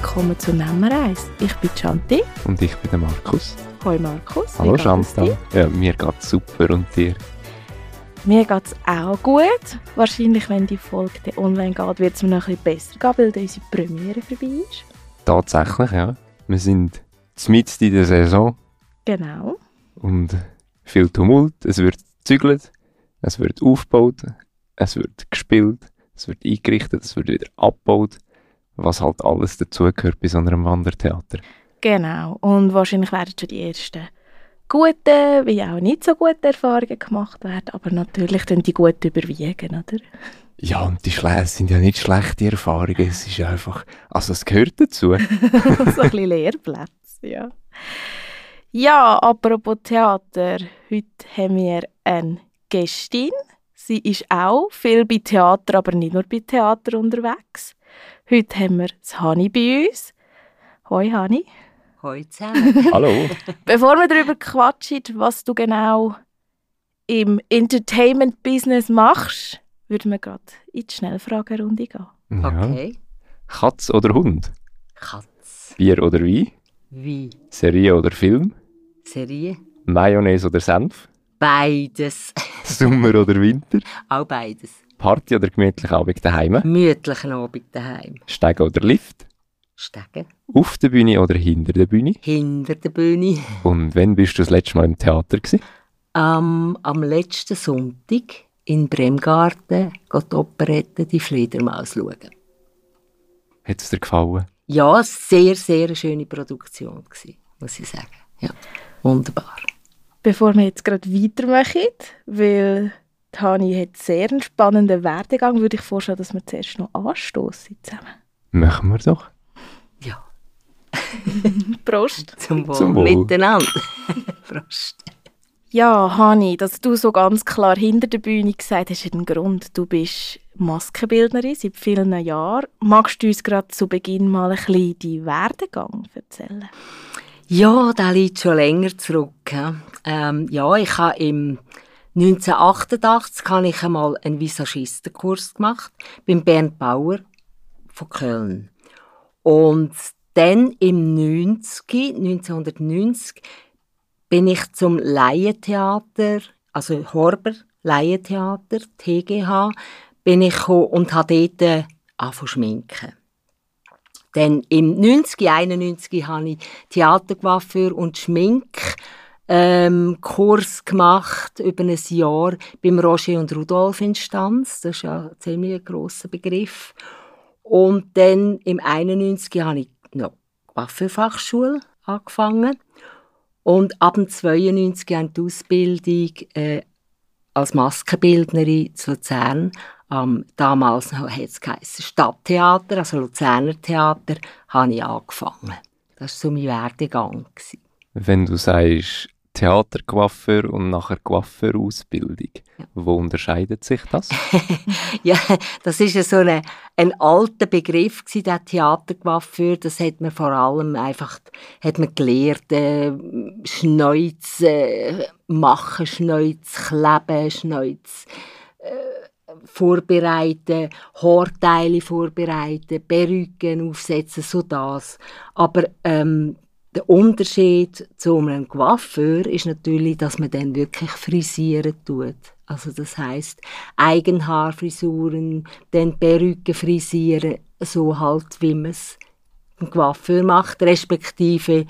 Hallo willkommen zu Nemmereis. Ich bin Chanti. Und ich bin der Markus. Hoi Markus. Hallo Chantal. Ja, mir geht's super und dir? Mir geht's auch gut. Wahrscheinlich, wenn die Folge online geht, wird es mir noch ein bisschen besser gehen, weil unsere Premiere vorbei ist. Tatsächlich, ja. Wir sind mitten in der Saison. Genau. Und viel Tumult. Es wird gezügelt, es wird aufgebaut, es wird gespielt, es wird eingerichtet, es wird wieder abgebaut. Was halt alles dazugehört bei so einem Wandertheater. Genau. Und wahrscheinlich werden schon die ersten guten, wie auch nicht so gute Erfahrungen gemacht werden. Aber natürlich dann die gut überwiegen, oder? Ja, und die Schle sind ja nicht schlechte Erfahrungen. Es ist einfach, also es gehört dazu. so ein bisschen Lehrplätze, ja. Ja, apropos Theater. Heute haben wir eine Gästin. Sie ist auch viel bei Theater, aber nicht nur bei Theater unterwegs. Heute haben wir das Hani bei uns. Hoi Hani. Hoi zusammen. Hallo. Bevor wir darüber quatschen, was du genau im Entertainment-Business machst, würden wir gerade in die Schnellfragerunde gehen. Ja. Okay. Katz oder Hund? Katz. Bier oder Wein? Wie? Serie oder Film? Serie? Mayonnaise oder Senf? Beides. Sommer oder Winter? Auch beides. Party oder gemütlich Abend daheim? Gemütlichen Abend daheim. Steigen oder Lift? Stegen. Auf der Bühne oder hinter der Bühne? Hinter der Bühne. Und wann bist du das letzte Mal im Theater gewesen? Ähm, am letzten Sonntag in Bremgarten geht die Operette «Die Fledermaus» schauen. Hat es dir gefallen? Ja, sehr, sehr eine schöne Produktion gewesen, muss ich sagen. Ja, wunderbar. Bevor wir jetzt gerade weitermachen, weil Hani hat sehr einen spannenden Werdegang, würde ich vorschlagen, dass wir zuerst noch anstoßen zusammen. Machen wir doch. Ja, Prost! zum Wohl, Zum Wohl. miteinander. Prost. Ja, Hani, dass du so ganz klar hinter der Bühne gesagt hast, hat einen Grund. Du bist Maskenbildnerin seit vielen Jahren. Magst du uns gerade zu Beginn mal ein bisschen deinen Werdegang erzählen? Ja, der liegt schon länger zurück. Ähm, ja, ich habe im 1988 habe ich einmal einen Visagistenkurs gemacht beim Bernd Bauer von Köln. Und dann im 90, 1990 bin ich zum Laientheater, also Horber Laientheater, TGH, bin ich und habe dort angefangen schminken. Dann im 90, 91 habe ich Theatercoiffeur und Schmink ähm, Kurs gemacht über ein Jahr beim Roger und Rudolf in Stanz. Das ist ja ein ziemlich grosser Begriff. Und dann im 91 habe ich noch Coiffeurfachschule angefangen. Und ab dem 92 habe ich die Ausbildung äh, als Maskenbildnerin zu Luzern am damals hat es geheißen Stadttheater, also Luzerner Theater, habe ich angefangen. Das war so mein Werdegang. Wenn du sagst Theatercoiffeur und nachher Coiffeurausbildung, wo unterscheidet sich das? ja, das ist ja so eine, ein alter Begriff gewesen, der Theatercoiffeur. Das hat man vor allem einfach, hat man gelernt, äh, Schnäuz äh, machen, Schnäuz kleben, Schnäuz äh, vorbereiten, Haarteile vorbereiten, Perücken aufsetzen, so das. Aber ähm, der Unterschied zu einem Coiffeur ist natürlich, dass man dann wirklich frisieren tut. Also das heißt Eigenhaarfrisuren, dann Perücken frisieren, so halt, wie man es im Coiffeur macht, respektive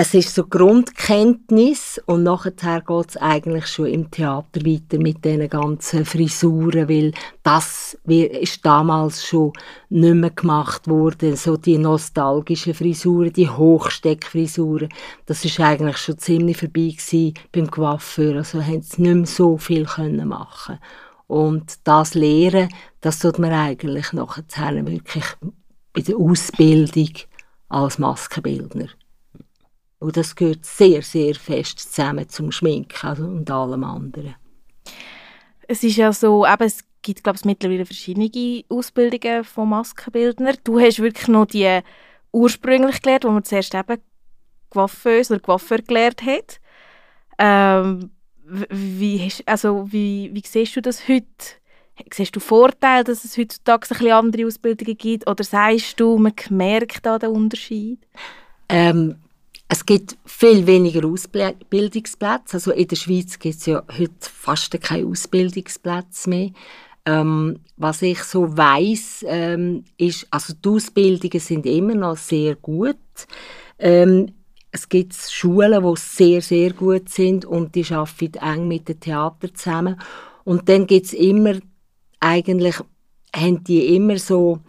es ist so Grundkenntnis und nachher geht es eigentlich schon im Theater weiter mit diesen ganzen Frisuren, weil das ist damals schon nicht mehr gemacht worden, so die nostalgischen Frisuren, die Hochsteckfrisuren, das ist eigentlich schon ziemlich vorbei gewesen beim Coiffeur, also haben sie nicht mehr so viel können machen. Und das Lehren, das tut man eigentlich nachher wirklich bei der Ausbildung als Maskenbildner. Und das gehört sehr, sehr fest zusammen zum Schminken also, und allem anderen. Es ist ja so, eben, es gibt, glaube ich, mittlerweile verschiedene Ausbildungen von Maskenbildner. Du hast wirklich noch die ursprünglich gelernt, wo man zuerst eben Coiffeuse oder Coiffeur gelernt hat. Ähm, wie, hast, also, wie, wie siehst du das heute? Siehst du Vorteile, dass es heutzutage ein bisschen andere Ausbildungen gibt? Oder sagst du, man merkt da den Unterschied? Ähm, es gibt viel weniger Ausbildungsplätze. Also in der Schweiz gibt es ja heute fast keine Ausbildungsplätze mehr. Ähm, was ich so weiß, ähm, ist, also die Ausbildungen sind immer noch sehr gut. Ähm, es gibt Schulen, die sehr, sehr gut sind und die arbeiten eng mit dem Theater zusammen. Und dann gibt es immer, eigentlich haben die immer so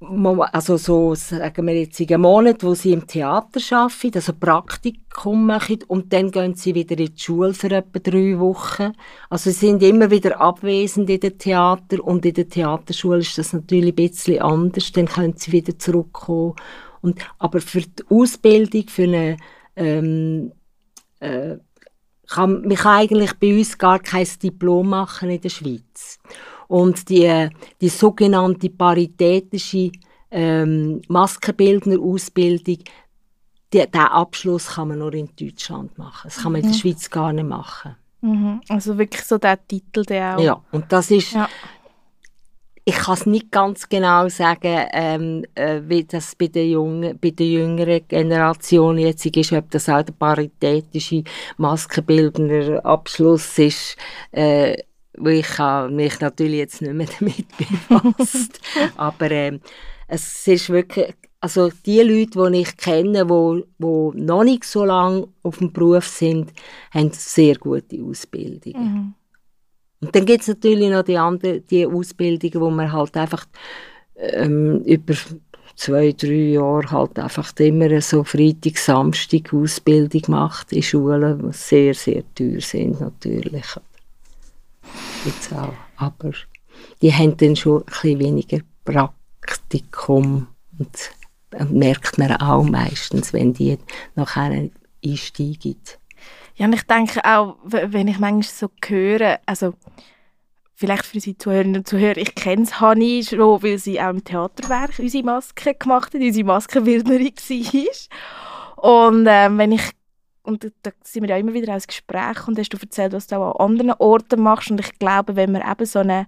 also so, sagen wir jetzt, einen Monat, wo sie im Theater arbeiten, also Praktikum machen und dann gehen sie wieder in die Schule für etwa drei Wochen. Also sie sind immer wieder abwesend in dem Theater und in der Theaterschule ist das natürlich ein bisschen anders, dann können sie wieder zurückkommen. Und, aber für die Ausbildung, für eine ähm, äh, kann, man kann eigentlich bei uns gar kein Diplom machen in der Schweiz. Und die, die sogenannte paritätische ähm, Maskenbildner-Ausbildung, diesen Abschluss kann man nur in Deutschland machen. Das kann man in der mhm. Schweiz gar nicht machen. Mhm. Also wirklich so der Titel, der auch... Ja, und das ist... Ja. Ich kann es nicht ganz genau sagen, ähm, äh, wie das bei der, jungen, bei der jüngeren Generation jetzt ist, ob das auch der paritätische Maskenbildner Abschluss ist. Äh, ich habe mich natürlich jetzt nicht mehr damit befasst. Aber ähm, es ist wirklich, also die Leute, die ich kenne, die, die noch nicht so lange auf dem Beruf sind, haben sehr gute Ausbildungen. Mhm. Und dann gibt es natürlich noch die anderen, die Ausbildungen, wo man halt einfach ähm, über zwei, drei Jahre halt einfach immer so Freitag, Samstag Ausbildung macht in Schulen, die sehr, sehr teuer sind natürlich jetzt auch. Aber die haben dann schon ein bisschen weniger Praktikum und das merkt man auch meistens, wenn die nachher einsteigen. Ja, und ich denke auch, wenn ich manchmal so höre, also vielleicht für unsere Zuhörerinnen und Zuhörer, ich kenne es Hani schon, weil sie auch im Theaterwerk unsere Maske gemacht hat, unsere Maskenbildnerin war. Und ähm, wenn ich und da sind wir ja immer wieder ins Gespräch und hast du erzählt, was du auch an anderen Orten machst und ich glaube, wenn man eben so eine,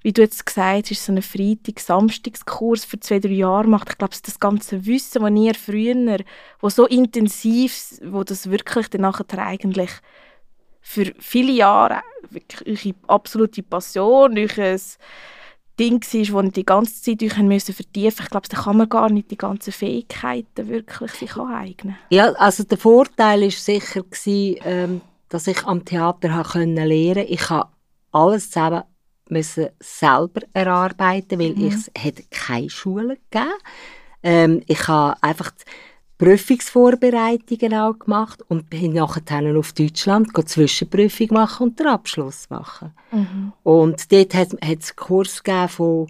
wie du jetzt gesagt hast, so einen Freitag-Samstagskurs für zwei, drei Jahre macht, ich glaube, das ganze Wissen, das ihr früher, wo so intensiv, wo das wirklich dann nachher eigentlich für viele Jahre wirklich eure absolute Passion, euer Ding war, das die ganze Zeit euch müssen vertiefen Ich glaube, da kann man gar nicht die ganzen Fähigkeiten wirklich sich aneignen. Ja, also der Vorteil war sicher, gewesen, ähm, dass ich am Theater lernen konnte. Ich habe alles zusammen müssen selber erarbeiten, weil mhm. es keine Schule gegeben. Ähm, ich habe einfach Prüfungsvorbereitungen auch gemacht und bin nachher auf Deutschland die Zwischenprüfung machen und den Abschluss machen. Mhm. Und dort hat es einen Kurs gegeben von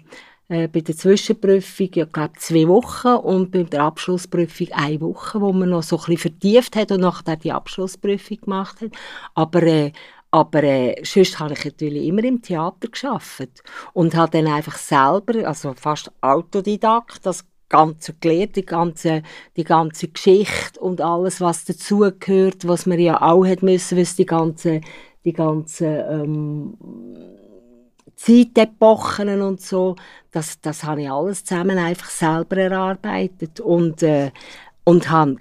äh, bei der Zwischenprüfung, ja, glaube zwei Wochen und bei der Abschlussprüfung eine Woche, wo man noch so ein bisschen vertieft hat und nachher die Abschlussprüfung gemacht hat. Aber äh, aber äh, sonst habe ich natürlich immer im Theater geschafft und habe dann einfach selber, also fast Autodidakt, das Ganze gelernt, die ganze, die ganze Geschichte und alles, was dazugehört, was man ja auch hat müssen, was die ganze, die ganze ähm, Zeitepochen und so, das, das habe ich alles zusammen einfach selber erarbeitet und, äh, und habe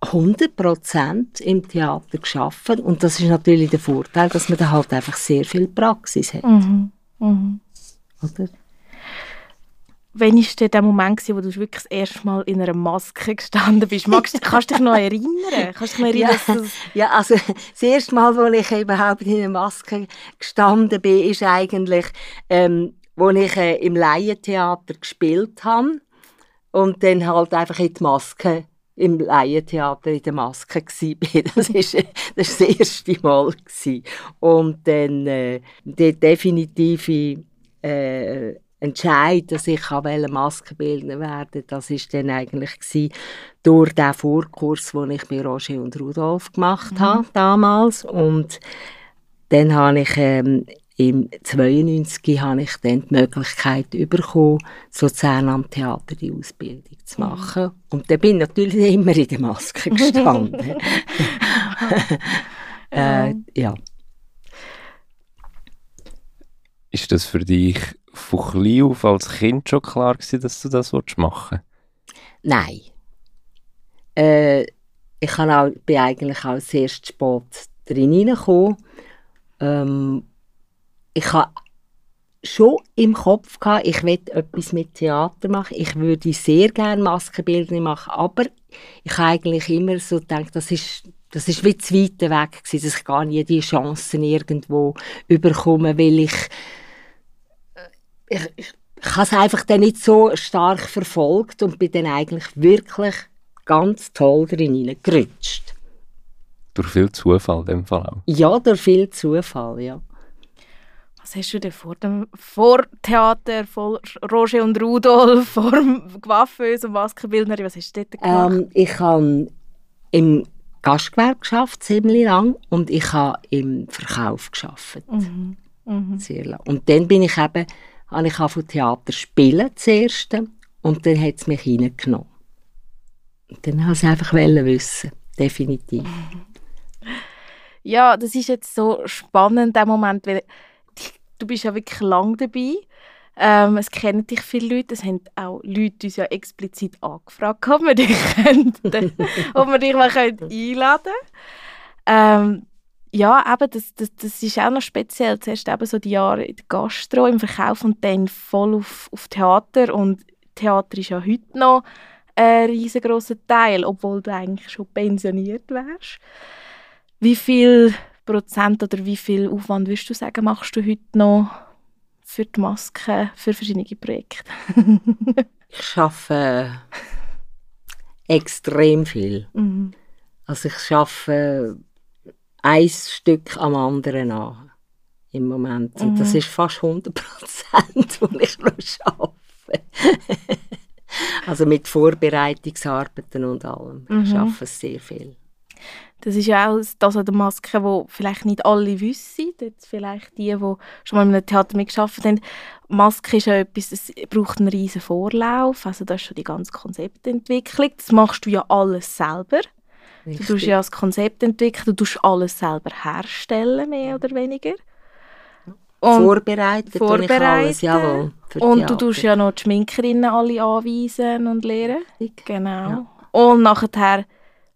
100% im Theater geschafft und das ist natürlich der Vorteil, dass man da halt einfach sehr viel Praxis hat. Mhm. Mhm. Oder? Wann war der Moment, wo du wirklich das erste Mal in einer Maske gestanden bist? Magst, kannst du dich noch erinnern? Kannst du dich erinnern ja, ja, also das erste Mal, wo ich überhaupt in einer Maske gestanden bin, ist eigentlich, ähm, wo ich äh, im Laientheater gespielt habe und dann halt einfach in die Maske im Laientheater in der Maske war. Das war das, erste Mal. Gewesen. Und dann äh, die definitive äh, Entscheid, dass ich Maskenbildner werden das ist dann eigentlich gewesen, durch den Vorkurs, den ich mit Roger und Rudolf gemacht mhm. habe damals und dann habe ich ähm, im 92 habe ich dann die Möglichkeit bekommen, zu Luzern am Theater die Ausbildung zu mhm. machen. Mhm. Und dann bin ich natürlich immer in der Maske gestanden. äh, ja. Ist das für dich von klein auf als Kind schon klar gewesen, dass du das machen willst? Nein. Äh, ich auch, bin eigentlich auch sehr spät drin hineingekommen. Ähm, ich habe schon im Kopf gehabt, ich will etwas mit Theater machen. Ich würde sehr gerne Maskenbildner machen, aber ich habe eigentlich immer so gedacht, das ist, das ist wie zu weit weg gewesen, dass ich gar nie die Chancen irgendwo überkomme, weil ich, ich, ich, ich habe es einfach dann nicht so stark verfolgt und bin dann eigentlich wirklich ganz toll drin hineingerutscht. Durch viel Zufall in dem Fall auch? Ja, durch viel Zufall, ja. Was hast du denn vor dem vor Theater, vor Roger und Rudolf, vor dem Coiffeuse und Maskenbildnerin, was hast du dort gemacht? Ähm, ich habe im Gastgewerbe geschafft, ziemlich lang, und ich habe im Verkauf geschafft. Mhm. Mhm. Sehr lang. Und dann bin ich eben, habe ich von Theater spielen zuerst, und dann hat es mich reingenommen. Und dann wollte ich es einfach wissen, definitiv. Ja, das ist jetzt so spannend, der Moment, weil du bist ja wirklich lang dabei. Ähm, es kennen dich viele Leute. Es haben auch Leute uns ja explizit angefragt, ob wir dich, können, ob wir dich mal einladen ähm, Ja, eben, das, das, das ist auch noch speziell. Zuerst eben so die Jahre in der Gastro, im Verkauf und dann voll auf, auf Theater. Und Theater ist ja heute noch ein riesengroßer Teil, obwohl du eigentlich schon pensioniert wärst. Wie viel Prozent oder wie viel Aufwand würdest du sagen, machst du heute noch für die Maske, für verschiedene Projekte? ich arbeite extrem viel. Mhm. Also ich arbeite ein Stück am anderen an im Moment. Und mhm. das ist fast 100 Prozent, wo ich noch arbeite. also mit Vorbereitungsarbeiten und allem. Mhm. Ich arbeite sehr viel. Das ist ja auch das an der Maske, wo vielleicht nicht alle wissen. Jetzt vielleicht die, die schon mal in einem Theater mitgearbeitet haben. Maske ist ja etwas, das braucht einen riesen Vorlauf. Also das ist schon die ganze Konzeptentwicklung. Das machst du ja alles selber. Richtig. Du tust ja das Konzept entwickeln, du tust alles selber herstellen, mehr oder weniger. Und vorbereitet, vorbereitet. alles, jawohl. Und du tust ja noch die Schminkerinnen alle anweisen und lehren. Genau. Ja. Und nachher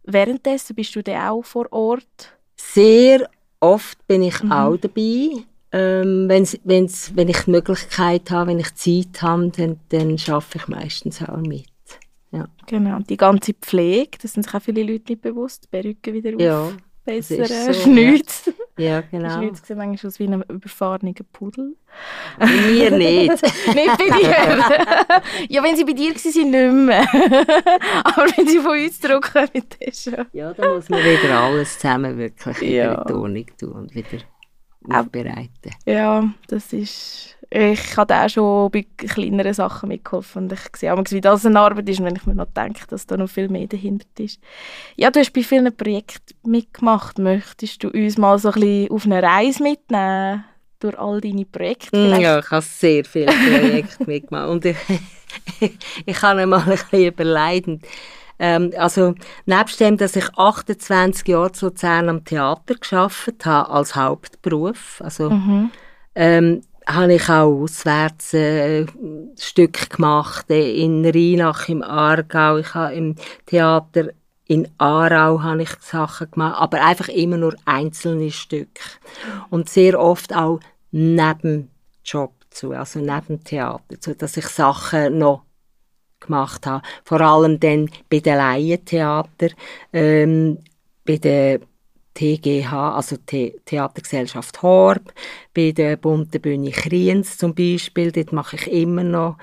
Währenddessen bist du dann auch vor Ort? Sehr oft bin ich mhm. auch dabei. Ähm, wenn's, wenn's, wenn ich die Möglichkeit habe, wenn ich Zeit habe, dann, dann arbeite ich meistens auch mit. Ja. Genau, die ganze Pflege, das sind sich auch viele Leute nicht bewusst, Perücke wieder ja, aufbessern, so, Schnitz. Ja. Ja, genau. Die Leute sehen manchmal aus wie ein überfahrener Pudel. Bei mir nicht. nicht bei dir. ja, wenn sie bei dir waren, nicht mehr. Aber wenn sie von uns zurückkommen, dann schon. Ja, dann muss man wieder alles zusammen wirklich ja. in die Ordnung tun und wieder aufbereiten. Ja, das ist... Ich habe auch schon bei kleineren Sachen mitgeholfen und ich sehe auch, wie das eine Arbeit ist, wenn ich mir noch denke, dass da noch viel mehr dahinter ist. Ja, du hast bei vielen Projekten mitgemacht. Möchtest du uns mal so ein bisschen auf eine Reise mitnehmen durch all deine Projekte? Mm, vielleicht? Ja, ich habe sehr viele Projekte mitgemacht und ich, ich habe mal ein bisschen überlegt. Ähm, also, nebst dem, dass ich 28 Jahre zu Luzern am Theater geschafft habe, als Hauptberuf, also mhm. ähm, habe ich auch auswärts äh, Stück gemacht, äh, in Rheinach im Aargau, ich habe im Theater in Aarau habe ich Sachen gemacht, aber einfach immer nur einzelne Stücke. Und sehr oft auch neben Job zu, also neben Theater, so dass ich Sachen noch gemacht habe. Vor allem dann bei den Laientheater, ähm, bei den TGH, also The Theatergesellschaft Horb, bei der Bunten Bühne Kriens zum Beispiel, dort mache ich immer noch.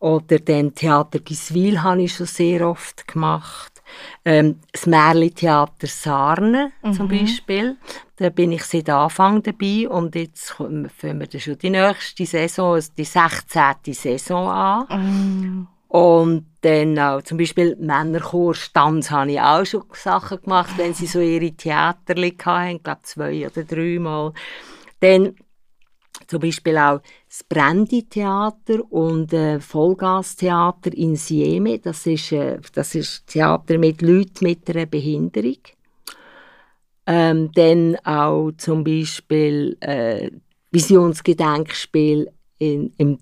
Oder dann Theater Giswil habe ich schon sehr oft gemacht. Ähm, das Märli-Theater Sarne mhm. zum Beispiel, da bin ich seit Anfang dabei und jetzt fangen wir schon die nächste Saison, die 16. Saison an. Mhm. Und dann auch zum Beispiel Männerchorstanz habe ich auch schon Sachen gemacht, wenn sie so ihre Theater hatten, ich glaube zwei oder dreimal. Dann zum Beispiel auch das Brandy-Theater und äh, Vollgastheater in Sieme. Das ist, äh, das ist Theater mit Leuten mit einer Behinderung. Ähm, dann auch zum Beispiel äh, Visionsgedenkspiel in, im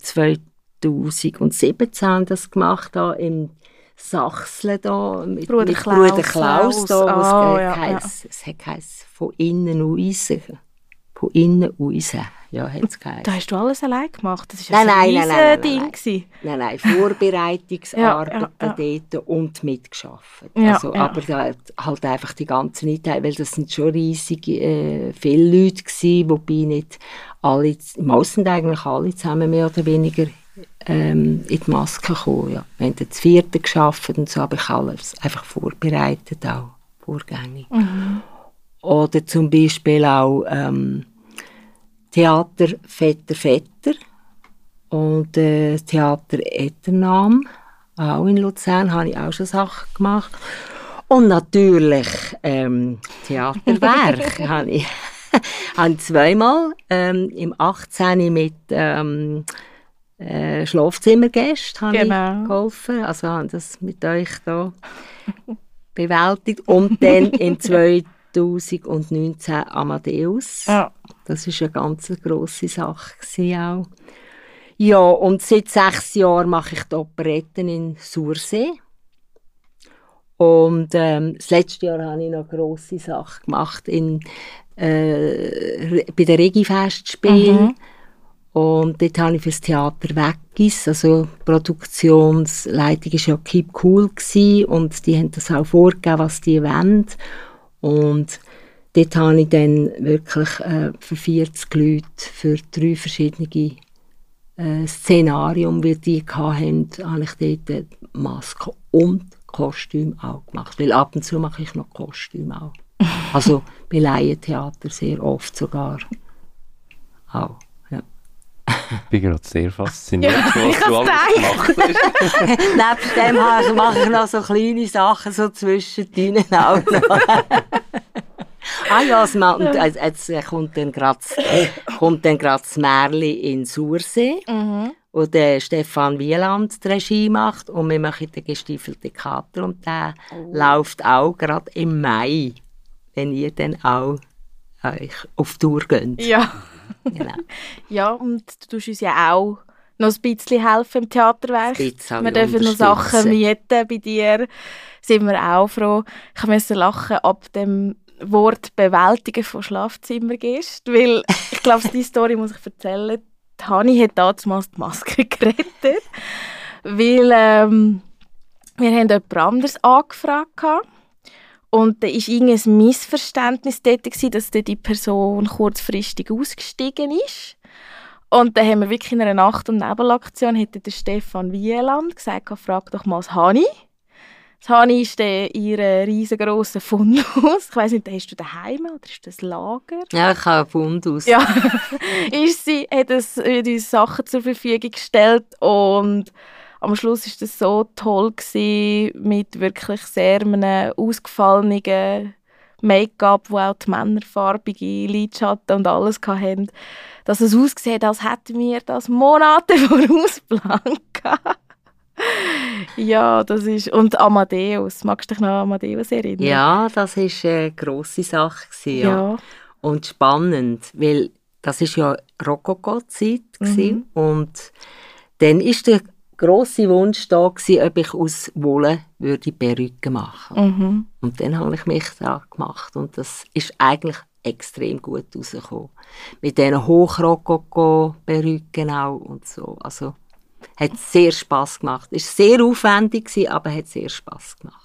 2017 das gemacht da im Sachsen da mit Bruder mit Klaus, Bruder Klaus da, Klaus. Ah, es ja, heisst, es hat geheißen, von innen raus. Von innen raus. Ja, hat es geheißen. Da hast du alles allein gemacht. Das war Nein, ein nein, nein, nein, nein, Ding. nein. gewesen. Nein, nein, Vorbereitungsarbeiten Ja, ja, dort und mitgeschafft. Ja, also, ja. Aber da halt einfach die ganze Einteilung, weil das sind schon riesige, äh, viele Leute gewesen, wobei nicht alle, meist sind eigentlich alle zusammen mehr oder weniger ähm, in die Maske gekommen. Ja. Wir haben das vierte geschafft und so habe ich alles einfach vorbereitet, auch vorgängig. Oder zum Beispiel auch ähm, Theater Vetter Vetter und äh, Theater Etternam, auch in Luzern, habe ich auch schon Sachen gemacht. Und natürlich ähm, Theaterwerk habe ich, habe ich zweimal ähm, im 18. mit ähm, äh, Schlafzimmergästen habe Genau. ich geholfen. Also habe das mit euch da bewältigt. Und dann im 2019 Amadeus. Ja. Das ist eine ganz grosse Sache auch. Ja, und seit sechs Jahren mache ich die Operetten in Sursee. Und ähm, das letzte Jahr habe ich noch eine grosse Sache gemacht in, äh, bei den Regi-Festspielen. Mhm. Und dort habe ich für das Theater Weggis, also die Produktionsleitung war ja Keep Cool gewesen, und die haben das auch vorgegeben, was die wollen. Und dort habe ich dann wirklich äh, für 40 Leute für drei verschiedene äh, Szenarien, wie die hatten, habe ich dort Maske und Kostüm auch gemacht. Weil ab und zu mache ich noch Kostüm auch. Also bei Laientheater sehr oft sogar auch. Ich bin gerade sehr fasziniert, Ja, ich was du alles gemacht hast. Nebst dem mache ich noch so kleine Sachen so zwischendrin auch noch. ah ja, und jetzt, kommt dann gerade kommt dann gerade das Märli in Sursee, Mhm. wo der Stefan Wieland die Regie macht und wir machen den gestiefelten Kater und der läuft auch gerade im Mai, wenn ihr dann auch euch auf Tour geht. Ja. Genau. ja, und du tust uns ja auch noch ein bisschen helfen im Theaterwerk. Wir dürfen noch Sachen mieten bei dir. Sind wir auch froh. Ich musste lachen ab dem Wort Bewältigen von Schlafzimmergästen, weil ich glaube, die Story muss ich erzählen. Die Hani hat damals die Maske gerettet, weil ähm, wir haben jemand anderes angefragt gehabt. Und da war irgendein Missverständnis dort, gewesen, dass dann die Person kurzfristig ausgestiegen ist. Und dann haben wir wirklich in einer Nacht- und Nebelaktion hätte der Stefan Wieland gesagt, frag doch mal das Hani. Das Hani ist dann in ihrer riesengroßen Fundus. Ich weiss nicht, hast du daheim oder ist das Lager? Ja, ich habe einen Fundus. Ja, ist sie, hat, es, hat uns Sachen zur Verfügung gestellt und am Schluss ist das so toll gewesen, mit wirklich sehr einem ausgefallenen Make-up, wo auch die Männer farbige Lidschatten und alles hatten, dass es aussieht, als hätten wir das Monate vorausplant. ja, das ist und Amadeus. Magst du dich noch an Amadeus erinnern? Ja, das war eine grosse Sache. Gewesen, ja. ja. Und spannend, weil das ist ja Rokoko-Zeit Mhm. und dann ist der grosse Wunsch da gewesen, ob ich aus Wolle würde Perücke machen. Mhm. Und dann habe ich mich da gemacht und das ist eigentlich extrem gut rausgekommen. Mit diesen Hochrokoko-Perücken auch und so. Also hat sehr Spass gemacht. Ist sehr aufwendig gewesen, aber hat sehr Spass gemacht.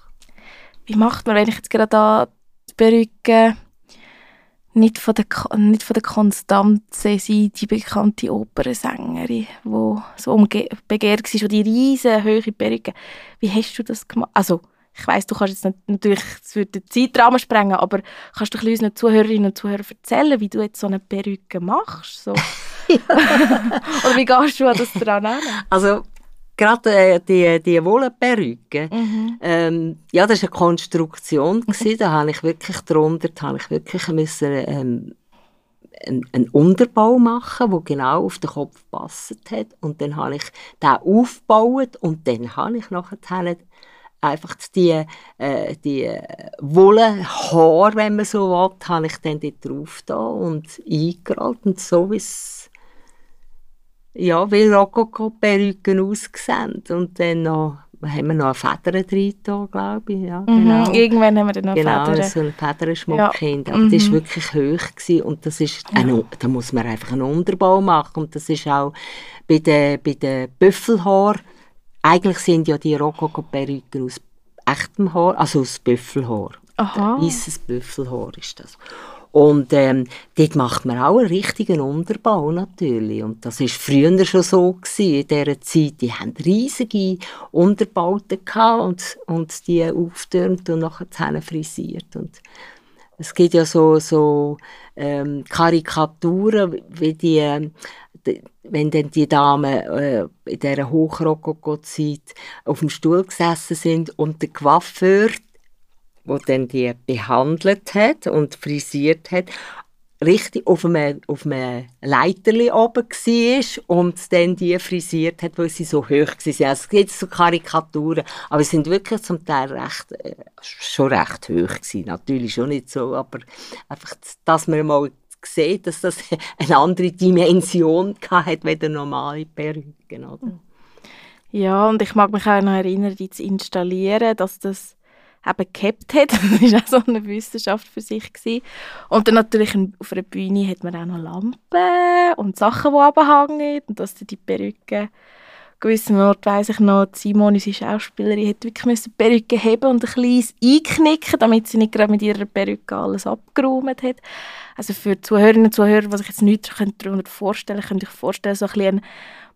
Wie macht man, wenn ich jetzt gerade da die Perücke nicht von der, nicht von der Konstanze sein, die bekannte Opernsängerin, die so begehrt war, die riesen hohe Perücke. Wie hast du das gemacht? Also, ich weiss, du kannst jetzt nicht, natürlich, es würde den Zeitrahmen sprengen, aber kannst du ein bisschen unseren Zuhörerinnen und Zuhörern erzählen, wie du jetzt so eine Perücke machst? So. Oder wie gehst du an das dran an? Also gerade äh, die, die Wollenperücke, Mhm. ähm, ja, das war eine Konstruktion. Gewesen. Da habe ich wirklich drunter, da habe ich wirklich müssen, ähm, einen, einen Unterbau machen, der genau auf den Kopf gepasst hat. Und dann habe ich den aufgebaut und dann habe ich nachher einfach die, äh, die Wollhaare, wenn man so will, habe ich dann dort drauf da und eingerollt und so wie es ja, wie Rokoko-Perücken ausgesehen. Und dann noch, haben wir noch eine Feder drin, glaube ich. Ja, Mhm. genau. Irgendwann haben wir dann noch Genau, Federn. so ein Federschmuck Ja. hin. Aber das war Mhm. wirklich hoch. Gewesen. Und das ist, ein, da muss man einfach einen Unterbau machen. Und das ist auch bei den, bei den Büffelhaaren. Eigentlich sind ja die Rokoko-Perücken aus echtem Haar, also aus Büffelhaar. Aha. Weißes Büffelhaar ist das. Und ähm, dort macht man auch einen richtigen Unterbau natürlich. Und das war früher schon so gewesen, in dieser Zeit. Die haben riesige Unterbauten gehabt und, und die auftürmt und nachher frisiert. Und es gibt ja so, so ähm, Karikaturen, wie die, ähm, die, wenn dann die Damen äh, in dieser Hochrokoko-Zeit auf dem Stuhl gesessen sind und der Coiffeur wo dann die behandelt hat und frisiert hat, richtig auf einem, auf einem Leiterli oben war und dann die frisiert hat, weil sie so hoch waren. Also es gibt so Karikaturen, aber sie sind wirklich zum Teil recht, äh, schon recht hoch gewesen. Natürlich schon nicht so, aber einfach, dass man mal sieht, dass das eine andere Dimension hatte, wie der normale Perücken, oder? Ja, und ich mag mich auch noch erinnern, die zu installieren, dass das eben gehabt hat. Das war auch so eine Wissenschaft für sich. Gewesen. Und dann natürlich auf einer Bühne hat man auch noch Lampen und Sachen, die runterhängen. Und dass die Perücke gewissen Ort weiss ich noch, die Simone, unsere Schauspielerin, hat wirklich müssen die Perücke heben und ein kleines einknicken, damit sie nicht gerade mit ihrer Perücke alles abgeräumt hat. Also für Zuhörerinnen und Zuhörer, die sich jetzt nichts darunter vorstellen können, könnt ihr euch vorstellen, so ein bisschen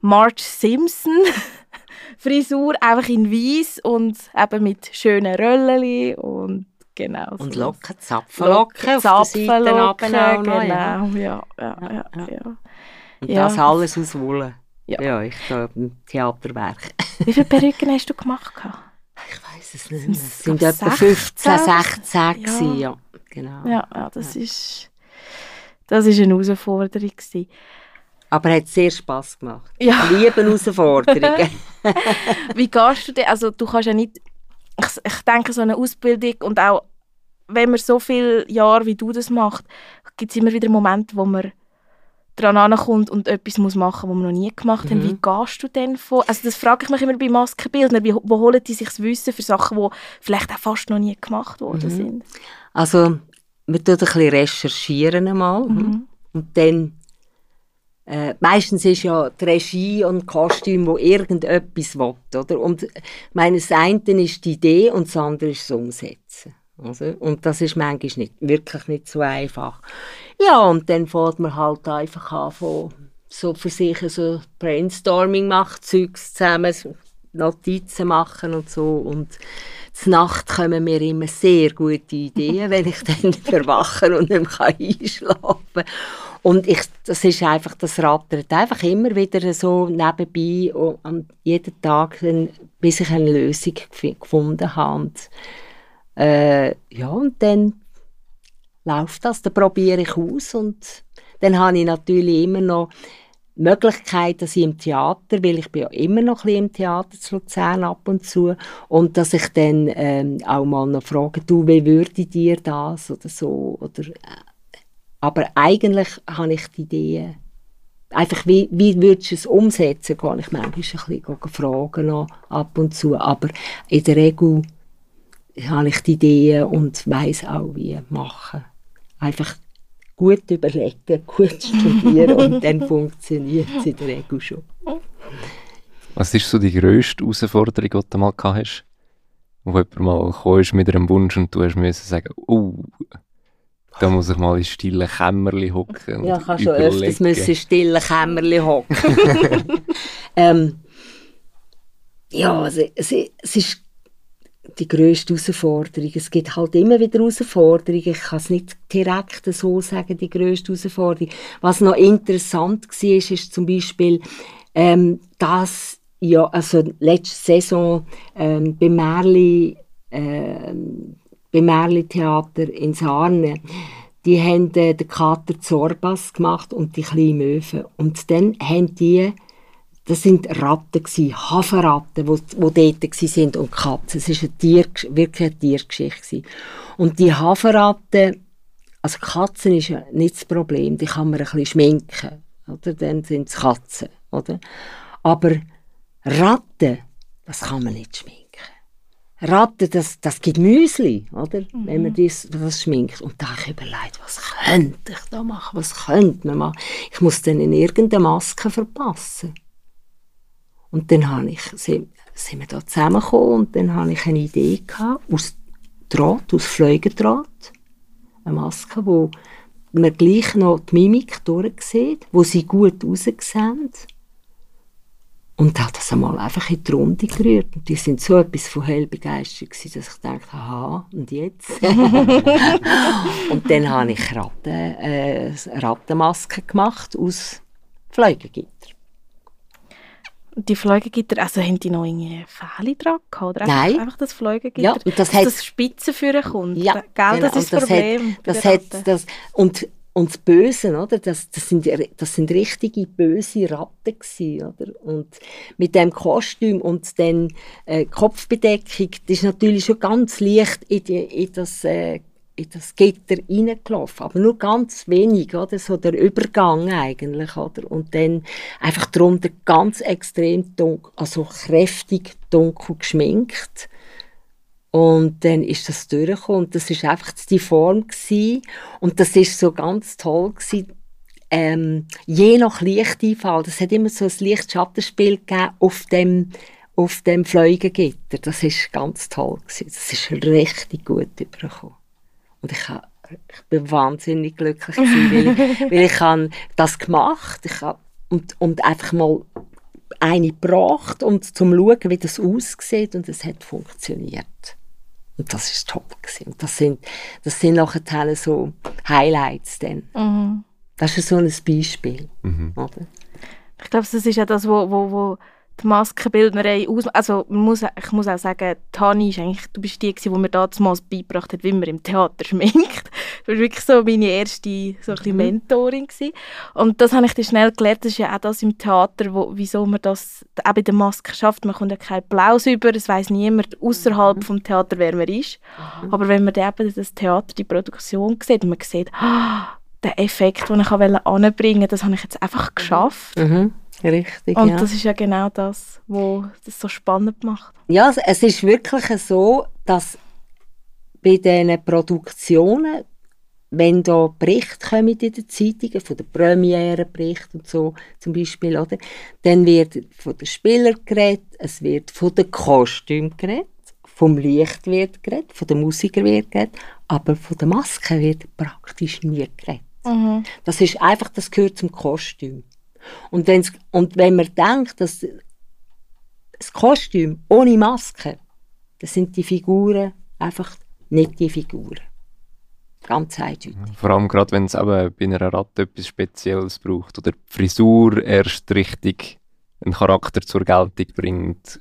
Marge Simpson Frisur, einfach in weiß und eben mit schönen Röllchen und genau. Und. Locken, Zapfenlocken auf der Seite auch noch, ja. genau, ja, ja, ja, Ja, ja. Und Ja. das alles aus Wolle. Ja. Ja, ich glaube, im Theaterwerk. Wie viele Perücken hast du gemacht? Ich weiß es nicht mehr. Es sind etwa 16? 15, 16 Ja. gewesen, ja. Genau. Ja, ja das ist das ist eine Herausforderung gewesen. Aber es hat sehr Spass gemacht. Ja. Liebe Herausforderungen. Wie gehst du denn? Also du kannst ja nicht, ich, ich denke so eine Ausbildung und auch wenn man so viele Jahre wie du das macht, gibt es immer wieder Momente, wo man dran ankommt und etwas muss machen, was man noch nie gemacht hat. Mhm. Wie gehst du denn vor? Also das frage ich mich immer bei Maskenbildnern. Wie, wo holen die sich das Wissen für Sachen, die vielleicht auch fast noch nie gemacht worden Mhm. sind? Also, wir tun ein bisschen recherchieren einmal. Mhm. Und dann, äh, meistens ist ja die Regie und Kostüm, wo irgendetwas will, oder? Und meine, eine ist die Idee und das andere ist das Umsetzen. Also, und das ist manchmal nicht, wirklich nicht so einfach. Ja, und dann fährt man halt einfach an, von, so für sich so Brainstorming macht, Zeugs zusammen, Notizen machen und so. Und zur Nacht kommen mir immer sehr gute Ideen, wenn ich dann verwache und nicht mehr einschlafen kann. Und ich, das ist einfach, das rattert einfach immer wieder so nebenbei, und jeden Tag, dann, bis ich eine Lösung gef- gefunden habe. Und, äh, ja, und dann läuft das, dann probiere ich aus und dann habe ich natürlich immer noch Möglichkeit, dass ich im Theater, weil ich bin ja immer noch ein bisschen im Theater zu Luzern ab und zu, und dass ich dann ähm, auch mal noch frage, du, wie würde dir das oder so, oder, aber eigentlich habe ich die Idee, einfach wie, wie würdest du es umsetzen, kann ich manchmal ein bisschen fragen ab und zu, aber in der Regel habe ich die Ideen und weiß auch, wie machen. Einfach gut überlegen, gut studieren und dann funktioniert es in der Regel schon. Was ist so die grösste Herausforderung, die du mal gehabt hast? Wo jemand mal gekommen mit einem Wunsch und du hast müssen sagen, oh, da muss ich mal in stillen Kämmerchen hocken Ja, ich habe schon öfters müssen in stillen Kämmerchen hocken. ähm, ja, es, es, es ist die grösste Herausforderung. Es gibt halt immer wieder Herausforderungen. Ich kann es nicht direkt so sagen, die grösste Herausforderung. Was noch interessant war, ist, ist zum Beispiel, ähm, dass ja, also letzte Saison ähm, beim Märli, ähm, beim Märli Theater in Sarne, die haben äh, den Kater Zorbas gemacht und die kleinen Möwen. Und dann haben die das sind Ratten gsi, Hafenratten, wo, dort gsi sind und Katzen. Es ist eine Tier, wirklich eine Tiergeschichte gsi. Und die Hafenratten, also Katzen ist ja nicht das Problem, die kann man ein bisschen schminken, oder? Dann sind es Katzen, oder? Aber Ratten, das kann man nicht schminken. Ratten, das, das gibt Müsli, oder? Mhm. Wenn man das, das schminkt. Und da habe ich überlegt, was könnte ich da machen? Was könnte man machen? Ich muss dann in irgendeine Maske verpassen. Und dann habe ich, sind, sind wir da zusammengekommen und dann habe ich eine Idee gehabt, aus Draht, aus Fleugendraht. Eine Maske, wo man gleich noch die Mimik durchsieht, wo sie gut raussehen und hat das einmal einfach in die Runde gerührt. Und die sind so etwas von hell begeistert gewesen, dass ich dachte, aha, und jetzt? und dann habe ich Ratten, äh, Rattenmasken gemacht aus Fleugegitter. Die Fleugegitter, also haben die noch irgendwie Fähle dran gehabt? Oder Nein. Einfach das Fleugegitter, ja, und das dass hat, das Spitze führen kommt? Ja, Gell, genau, das ist das, das Problem. Hat, das hat, das, und und das Böse, oder? Das, das, sind, das sind richtige böse Ratten gewesen, oder? Und mit dem Kostüm und den äh, Kopfbedeckung, das ist natürlich schon ganz leicht in, die, in das äh, in das Gitter reingelaufen, aber nur ganz wenig, oder? So der Übergang eigentlich, oder? Und dann einfach darunter ganz extrem dunkel, also kräftig dunkel geschminkt. Und dann ist das durchgekommen und das ist einfach die Form gewesen. und das ist so ganz toll gewesen. Ähm, je nach Lichteinfall, das hat immer so ein Lichtschattenspiel gegeben auf dem auf dem Fleugengitter. Das ist ganz toll gewesen. Das ist richtig gut übergekommen. Und ich, hab, ich bin wahnsinnig glücklich gewesen, weil, ich, weil ich habe das gemacht ich hab, und, und einfach mal eine gebracht, um zu schauen, wie das aussieht und es hat funktioniert. Und das ist top gewesen. Und das sind, das sind nachher so Highlights dann. Mhm. Das ist so ein Beispiel. Mhm. Oder? Ich glaube, das ist ja das, wo, wo, wo die Maskenbildnerei aus... Also muss, ich muss auch sagen, Tani ist eigentlich, du bist die, die mir damals beigebracht hat, wie man im Theater schminkt. Du war wirklich so meine erste so ein mhm. Mentorin. Gewesen. Und das habe ich dann schnell gelernt, das ist ja auch das im Theater, wo, wieso man das auch bei der Maske schafft. Man kommt ja keinen Applaus über, es weiß niemand außerhalb mhm. vom Theater, wer man ist. Mhm. Aber wenn man dann eben das Theater, die Produktion sieht und man sieht, ah, den Effekt, den ich anbringen wollte, das habe ich jetzt einfach mhm. geschafft. Mhm. Richtig, Und ja. das ist ja genau das, was das so spannend macht. Ja, es ist wirklich so, dass bei diesen Produktionen, wenn da Berichte kommen in den Zeitungen, von der Premierenbericht und so zum Beispiel, oder, dann wird von den Spielern geredet, es wird von den Kostümen geredet, vom Licht wird geredet, von den Musikern wird geredet, aber von den Masken wird praktisch nie geredet. Mhm. Das ist einfach, das gehört zum Kostüm. Und, wenn's, und wenn man denkt, dass das Kostüm ohne Maske, das sind die Figuren einfach nicht die Figuren. Ganz eindeutig. Vor allem gerade, wenn es bei einer Ratte etwas Spezielles braucht oder die Frisur erst richtig einen Charakter zur Geltung bringt,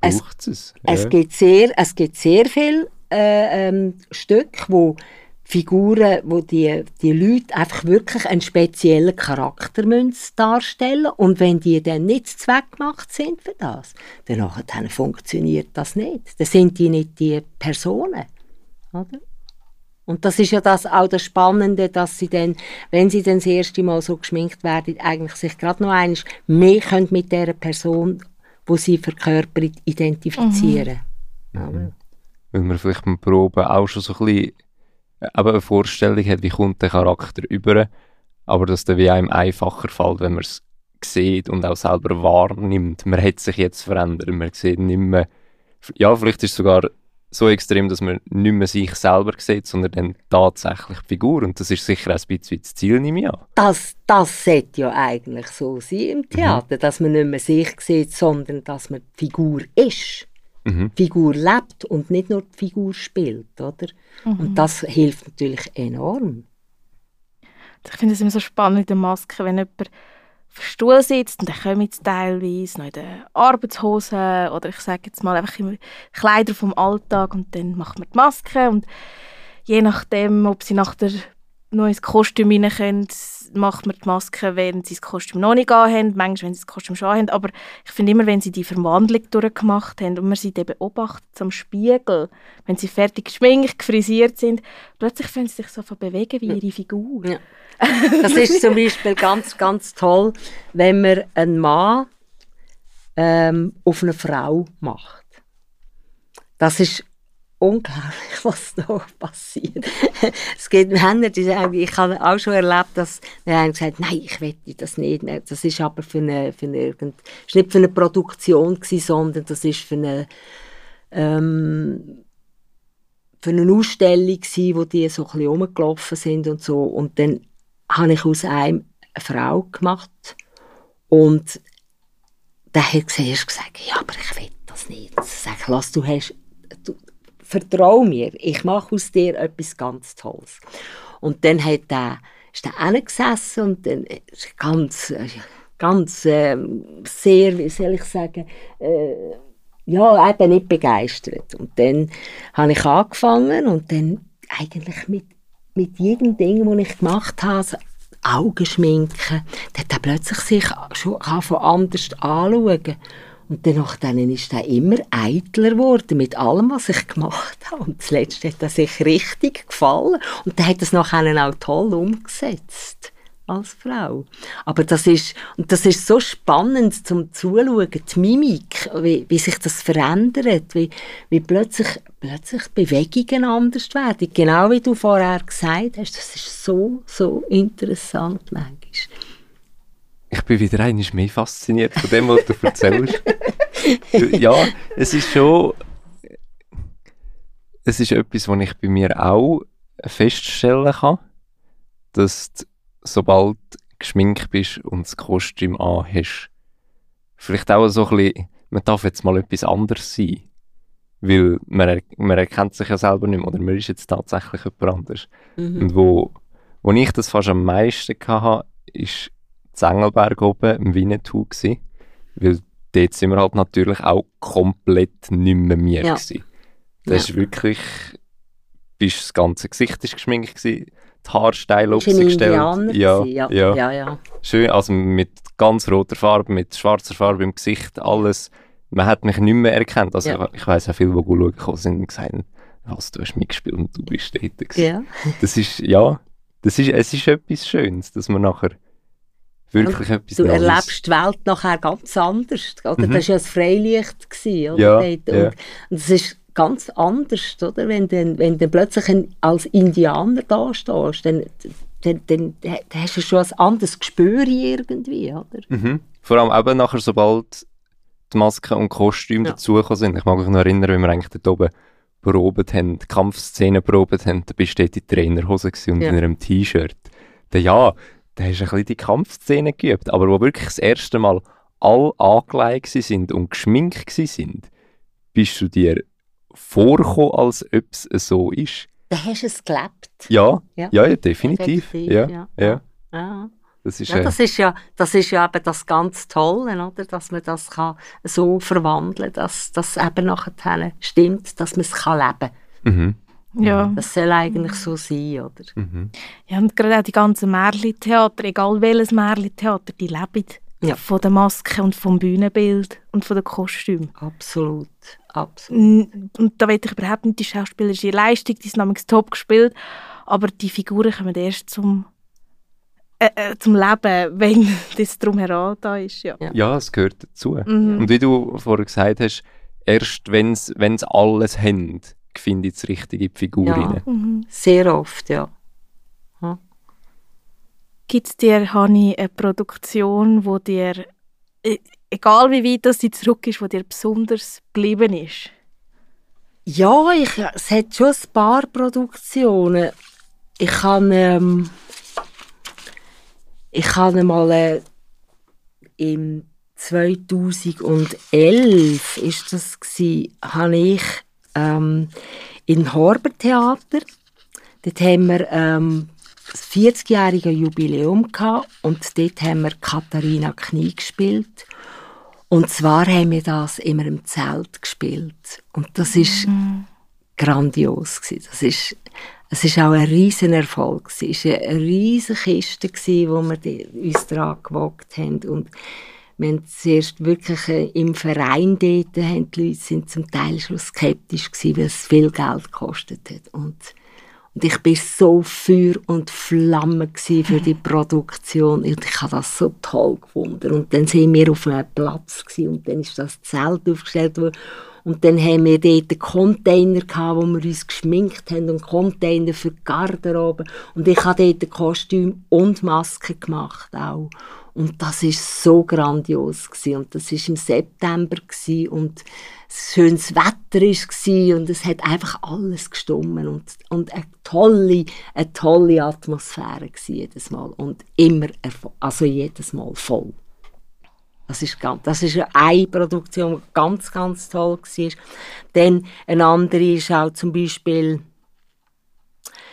braucht es. Es, ja. es, gibt, sehr, es gibt sehr viele äh, ähm, Stücke, wo Figuren, wo die, die Leute einfach wirklich einen speziellen Charakter darstellen Und wenn die dann nicht zweckgemacht sind für das, dann, dann funktioniert das nicht. Dann sind die nicht die Personen. Oder? Und das ist ja das, auch das Spannende, dass sie dann, wenn sie dann das erste Mal so geschminkt werden, eigentlich sich gerade noch einmal mehr können mit der Person, wo sie verkörpert, identifizieren. Mhm. Weil man vielleicht beim Proben auch schon so ein bisschen aber eine Vorstellung hat, wie kommt der Charakter über, aber dass der wie einem einfacher fällt, wenn man es sieht und auch selber wahrnimmt. Man hat sich jetzt verändert, man sieht nicht mehr, ja, vielleicht ist es sogar so extrem, dass man nicht mehr sich selber sieht, sondern dann tatsächlich die Figur. Und das ist sicher auch ein bisschen das Ziel, nehme ich an. Das, das sollte ja eigentlich so sein im Theater, mhm. dass man nicht mehr sich sieht, sondern dass man die Figur ist mhm. Figur lebt und nicht nur die Figur spielt, oder? Mhm. Und das hilft natürlich enorm. Ich finde es immer so spannend in der Maske, wenn jemand auf dem Stuhl sitzt und dann kommen sie teilweise noch in den Arbeitshosen oder ich sage jetzt mal einfach in Kleider vom Alltag und dann macht man die Maske und je nachdem, ob sie nach der ins Kostüm rein können, macht man die Maske, wenn sie das Kostüm noch nicht haben, manchmal, wenn sie das Kostüm schon haben. Aber ich finde immer, wenn sie die Verwandlung durchgemacht haben und man sie dann beobachtet am Spiegel, wenn sie fertig geschminkt, gefrisiert sind, plötzlich fühlen sie sich so bewegen wie ihre Figur. Ja. Das ist zum Beispiel ganz, ganz toll, wenn man einen Mann ähm, auf eine Frau macht. Das ist unglaublich, was da passiert. es gibt Männer, die sagen, ich habe auch schon erlebt, dass wir haben gesagt, nein, ich will das nicht mehr. Das ist aber für eine, für eine, irgend, ist nicht für eine Produktion gewesen, sondern das ist für eine, ähm, für eine Ausstellung gewesen, wo die so ein rumgelaufen sind und so. Und dann habe ich aus einem eine Frau gemacht und der hat zuerst gesagt, ja, aber ich will das nicht. Sag, lass, du hast, vertrau mir, ich mache aus dir etwas ganz Tolles. Und dann hat er, ist er gesessen und dann ist ganz, ganz äh, sehr, wie soll ich sagen, äh, ja, eben nicht begeistert. Und dann habe ich angefangen und dann eigentlich mit, mit jedem Ding, das ich gemacht habe, Augen schminken, dann hat er plötzlich sich schon anders anschauen. Und danach dann ist er immer eitler geworden mit allem, was ich gemacht habe. Und zuletzt hat er sich richtig gefallen. Und dann hat er es nachher auch toll umgesetzt als Frau. Aber das ist, und das ist so spannend zum Zuschauen, die Mimik, wie, wie sich das verändert, wie, wie plötzlich, plötzlich Bewegungen anders werden. Genau wie du vorher gesagt hast, das ist so, so interessant manchmal. Ich bin wieder einmal mehr fasziniert von dem, was du erzählst. ja, es ist schon. Es ist etwas, was ich bei mir auch feststellen kann, dass du, sobald du geschminkt bist und das Kostüm an hast, vielleicht auch so ein bisschen, man darf jetzt mal etwas anderes sein. Weil man, er, man erkennt sich ja selber nicht mehr, oder man ist jetzt tatsächlich jemand anders. Mhm. Und wo, wo ich das fast am meisten hatte, ist Zengelberg oben im Winnetou gewesen, weil dort sind wir halt natürlich auch komplett nicht mehr mir ja. gewesen. Das ja. ist wirklich, bis das ganze Gesicht ist geschminkt gewesen, die Haarsteile aufgestellt. Ja, ja, ja, ja, ja. Schön, also mit ganz roter Farbe, mit schwarzer Farbe im Gesicht, alles. Man hat mich nicht mehr erkannt. Also ja. ich, weiss auch viele, die schauen gekommen sind und gesagt haben, was, du hast mitgespielt und du bist dort gewesen. Ja. Das ist, ja, das ist, es ist etwas Schönes, dass man nachher wirklich und etwas Du Neues. erlebst die Welt nachher ganz anders. Oder? Mhm. Das war ja das Freilicht. Gewesen, oder? Ja, und, ja. und es ist ganz anders, oder? Wenn du wenn plötzlich ein, als Indianer da stehst, dann, dann, dann, dann hast du schon ein anderes Gespür irgendwie, oder? Mhm. Vor allem eben nachher, sobald die Masken und Kostüme ja. dazugekommen sind. Ich mag mich noch erinnern, wie wir eigentlich dort oben probiert haben, die Kampfszene probiert haben, da bist du dort in Trainerhose und ja. in einem T-Shirt. Ja, da hast du ein bisschen die Kampfszene geübt, aber wo wirklich das erste Mal alle angelegt sind und geschminkt sind, bist du dir vorgekommen, als ob es so ist. Da hast du es gelebt. Ja, ja, ja, definitiv. Ja, ja. ja. ja. Das ist, ja, das ist ja, das ist ja eben das ganz Tolle, oder? dass man das kann so verwandeln kann, dass das eben nachher stimmt, dass man es kann leben kann. Mhm. Ja. Das soll eigentlich so sein, oder? Mhm. Ja, und gerade auch die ganzen Märchentheater, egal welches Märchentheater, die leben ja. von der Maske und vom Bühnenbild und von den Kostümen. Absolut, absolut. Und da weiß ich überhaupt nicht die schauspielerische Leistung, die ist nämlich top gespielt, aber die Figuren kommen erst zum äh, äh, zum Leben, wenn das drumherum da ist. Ja, ja es gehört dazu. Mhm. Und wie du vorher gesagt hast, erst wenn es alles haben, finde ich das richtige Figur ja. Mhm. Sehr oft, ja. Gibt es dir, Hani, eine Produktion, wo dir, e, egal wie weit das sie zurück ist, wo dir besonders geblieben ist? Ja, ich, es hat schon ein paar Produktionen. Ich habe, ähm, ich habe mal äh, im 2011 ist das gsi, habe ich ähm, im Horber-Theater. Dort haben wir ähm, das 40-jährige Jubiläum gehabt und dort haben wir Katharina Knie gespielt. Und zwar haben wir das immer im Zelt gespielt. Und das ist mhm. grandios gewesen. Das ist es ist auch ein riesen Erfolg. Es war eine riesige Kiste, wo wir uns daran gewogt haben. Und wir haben zuerst wirklich äh, im Verein dort, haben die Leute sind zum Teil schon skeptisch gewesen, weil es viel Geld gekostet hat. Und, und ich bin so Feuer und Flamme für die Produktion. Und ich habe das so toll gefunden. Und dann sind wir auf einem Platz gewesen, und dann ist das Zelt aufgestellt worden. Und dann haben wir dort einen Container gehabt, wo wir uns geschminkt haben und Container für die Garderobe. Und ich habe dort Kostüm und Maske gemacht auch. Und das ist so grandios gewesen. und das ist im September gewesen. und schönes Wetter ist gewesen. und es hat einfach alles gestummen und, und eine tolle, eine tolle Atmosphäre gewesen, jedes Mal und immer, also jedes Mal voll. Das ist, ganz, das ist eine Produktion, die ganz, ganz toll war. Dann eine andere ist auch zum Beispiel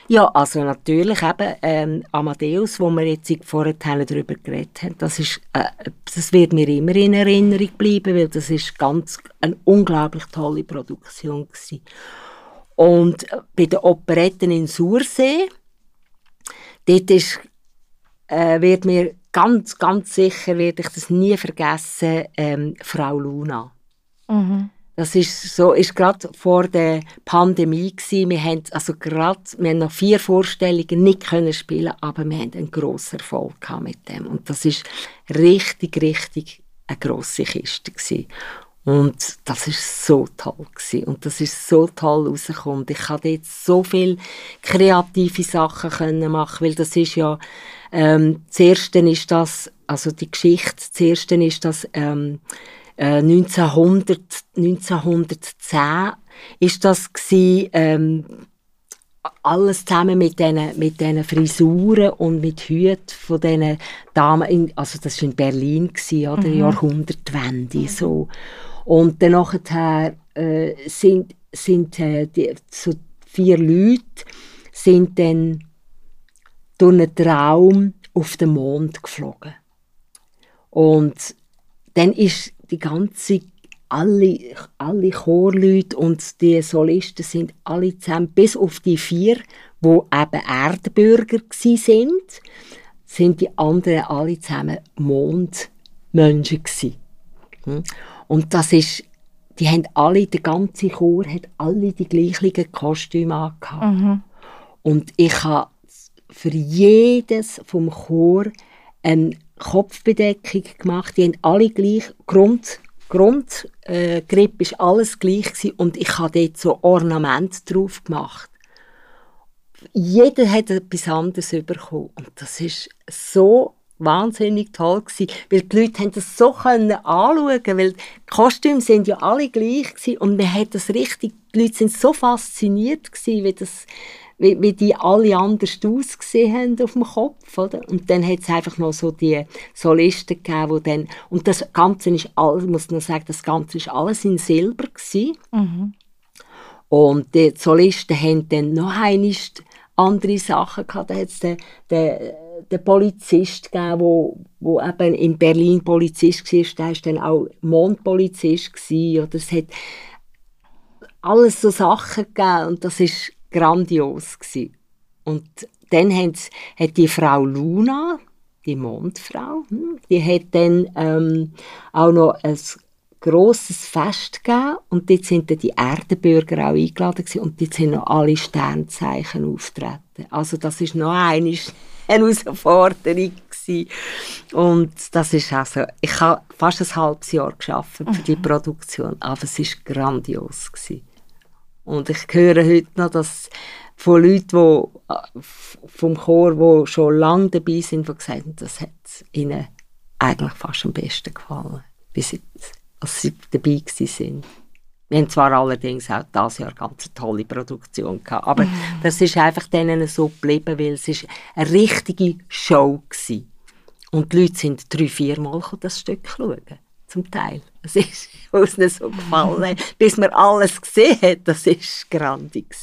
ja, also natürlich eben ähm, Amadeus, wo wir jetzt vorher darüber geredet haben, das, ist, äh, das wird mir immer in Erinnerung bleiben, weil das ist ganz eine unglaublich tolle Produktion gewesen. Und äh, bei den Operetten in Sursee, dort ist, äh, wird mir ganz, ganz sicher, werde ich das nie vergessen, ähm, Frau Luna. Mhm. Das ist so, ist gerade vor der Pandemie gewesen. Wir haben also gerade, wir haben noch vier Vorstellungen nicht können spielen, aber wir haben einen grossen Erfolg mit dem. Und das ist richtig, richtig eine grosse Kiste gewesen. Und das ist so toll gewesen. Und das ist so toll rausgekommen. Ich konnte jetzt so viele kreative Sachen können machen, weil das ist ja, ähm, das erste ist das, also die Geschichte, das erste ist das, ähm, 1900, äh, 1910 ist das gewesen, ähm, alles zusammen mit diesen mit den Frisuren und mit Hüten von diesen Damen, in, also das war in Berlin, gewesen, oder? Mhm. Jahrhundertwende, so. Und dann nachher, äh, sind, sind äh, die, so vier Leute sind dann durch einen Traum auf den Mond geflogen. Und dann ist die ganze alle, alle Chorleute und die Solisten sind alle zusammen, bis auf die vier, wo eben Erdbürger sind, sind die anderen alle zusammen Mondmenschen gewesen. Hm? Und das ist, die haben alle, der ganze Chor hat alle die gleichen Kostüme angehabt. Mhm. Und ich habe für jedes vom Chor eine Kopfbedeckung gemacht. Die haben alle gleich Grund Grundgrip äh, ist alles gleich gewesen und ich habe dort so Ornament drauf gemacht. Jeder hat etwas anderes bekommen und das ist so wahnsinnig toll gewesen, weil die Leute haben das so können anschauen, weil die Kostüme sind ja alle gleich gewesen und man hat das richtig, die Leute sind so fasziniert gewesen, wie das wie, wie die alle anders ausgesehen haben auf dem Kopf, oder? Und dann hat es einfach noch so die Solisten gegeben, wo dann, und das Ganze ist alles, muss noch sagen, das Ganze ist alles in Silber gewesen. Mhm. Und die Solisten haben dann noch einmal andere Sachen gehabt. Da hat es den, den, den Polizist gegeben, wo, wo eben in Berlin Polizist war, der war dann auch Mondpolizist gewesen, oder es hat alles so Sachen gegeben und das ist grandios gewesen. Und dann hat die Frau Luna, die Mondfrau, hm, die hat dann ähm, auch noch ein grosses Fest gegeben und dort sind dann die Erdenbürger auch eingeladen gewesen, und dort sind noch alle Sternzeichen auftreten. Also das ist noch eine Herausforderung gewesen. und das ist also, ich habe fast ein halbes Jahr geschafft für die mhm. Produktion, aber es ist grandios gewesen. Und ich höre heute noch, dass von Leuten, die äh, vom Chor, die schon lange dabei sind, die gesagt haben, das hat ihnen eigentlich fast am besten gefallen, bis jetzt, als sie dabei sind. Wir haben zwar allerdings auch dieses Jahr eine ganz tolle Produktion gehabt, aber mm. das ist einfach denen so geblieben, weil es ist eine richtige Show war. Und die Leute sind drei, vier Mal das Stück schauen zum Teil. Es ist uns nicht so gefallen. Bis man alles gesehen hat, das war grandig.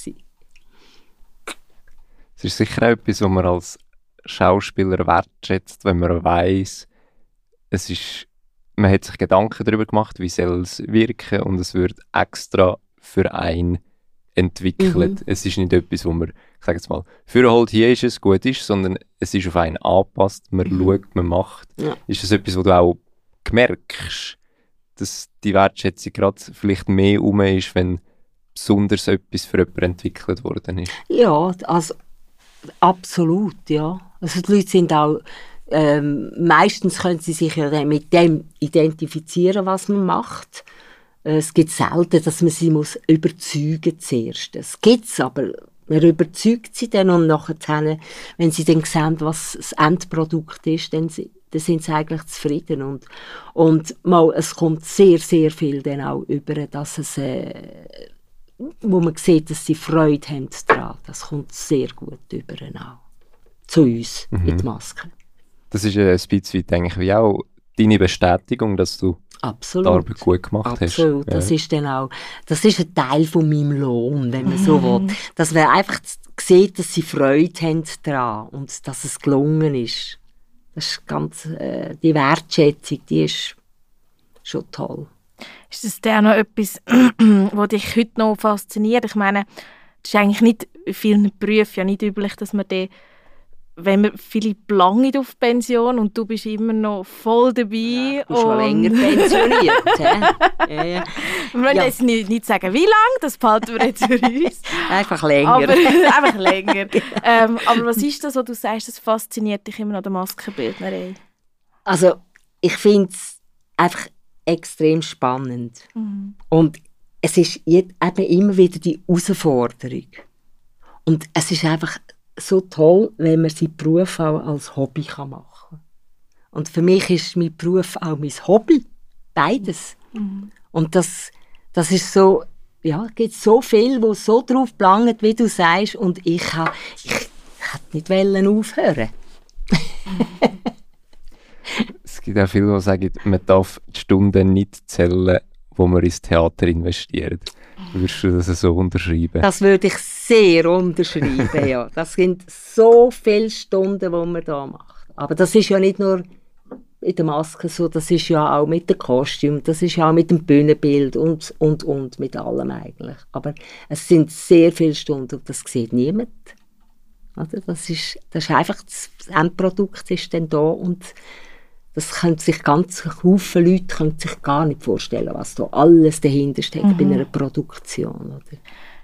Es ist sicher auch etwas, was man als Schauspieler wertschätzt, wenn man weiß, es ist, man hat sich Gedanken darüber gemacht, wie soll es wirken und es wird extra für einen entwickelt. Es ist nicht etwas, wo man, ich sage jetzt mal, für halt hier ist es, gut ist, sondern es ist auf einen angepasst, man schaut, man macht. Ja. Ist das etwas, wo du auch merkst, dass die Wertschätzung gerade vielleicht mehr um ist, wenn besonders etwas für jemanden entwickelt worden ist? Ja, also absolut, ja. Also die Leute sind auch, ähm, meistens können sie sich ja mit dem identifizieren, was man macht. Äh, Es gibt selten, dass man sie muss überzeugen zuerst. Es gibt's, aber man überzeugt sie dann und nachher, wenn sie dann sehen, was das Endprodukt ist, dann, dann sind sie eigentlich zufrieden. Und, und mal, es kommt sehr, sehr viel dann auch über, dass es, äh, wo man sieht, dass sie Freude haben daran. Das kommt sehr gut über auch. Zu uns, in die Maske. Das ist ein bisschen weit eigentlich wie auch deine Bestätigung, dass du Absolut. die Arbeit gut gemacht Absolut, hast. das Ja. ist dann auch, das ist ein Teil von meinem Lohn, wenn man so will. Dass man einfach sieht, dass sie Freude haben daran und dass es gelungen ist. Das ganz, äh, die Wertschätzung, die ist schon toll. Ist das dann noch etwas, was dich heute noch fasziniert? Ich meine, das ist eigentlich nicht in vielen Berufen ja nicht üblich, dass man den, wenn man Philipp lange auf Pension und du bist immer noch voll dabei. Du bist schon länger pensioniert. ja, ja. Wir wollen Ja. jetzt nicht, nicht sagen, wie lange, das behalten wir jetzt für uns. Einfach länger. aber einfach länger. ähm, aber was ist das, was du sagst, das fasziniert dich immer noch, der Maskenbildnerei? Also, ich finde es einfach extrem spannend. Und es ist eben immer wieder die Herausforderung. Und es ist einfach so toll, wenn man seinen Beruf auch als Hobby kann machen kann. Und für mich ist mein Beruf auch mein Hobby. Beides. Und das, das ist so, ja, es gibt so viel, wo so drauf planget, wie du sagst. Und ich ha, ich, ich hätte nicht wollen aufhören. Es gibt auch viele, die sagen, man darf die Stunden nicht zählen, wo man ins Theater investiert. Würdest du das so unterschreiben? Das würde ich sehr unterschreiben, ja. Das sind so viele Stunden, die man da macht. Aber das ist ja nicht nur in der Maske so, das ist ja auch mit dem Kostüm, das ist ja auch mit dem Bühnenbild und, und, und, mit allem eigentlich. Aber es sind sehr viele Stunden und das sieht niemand. Oder? Das, ist, das ist einfach, das Endprodukt ist dann da und das können sich ganz Haufen Leute können sich gar nicht vorstellen, was da alles dahinter steckt bei einer Produktion. Oder?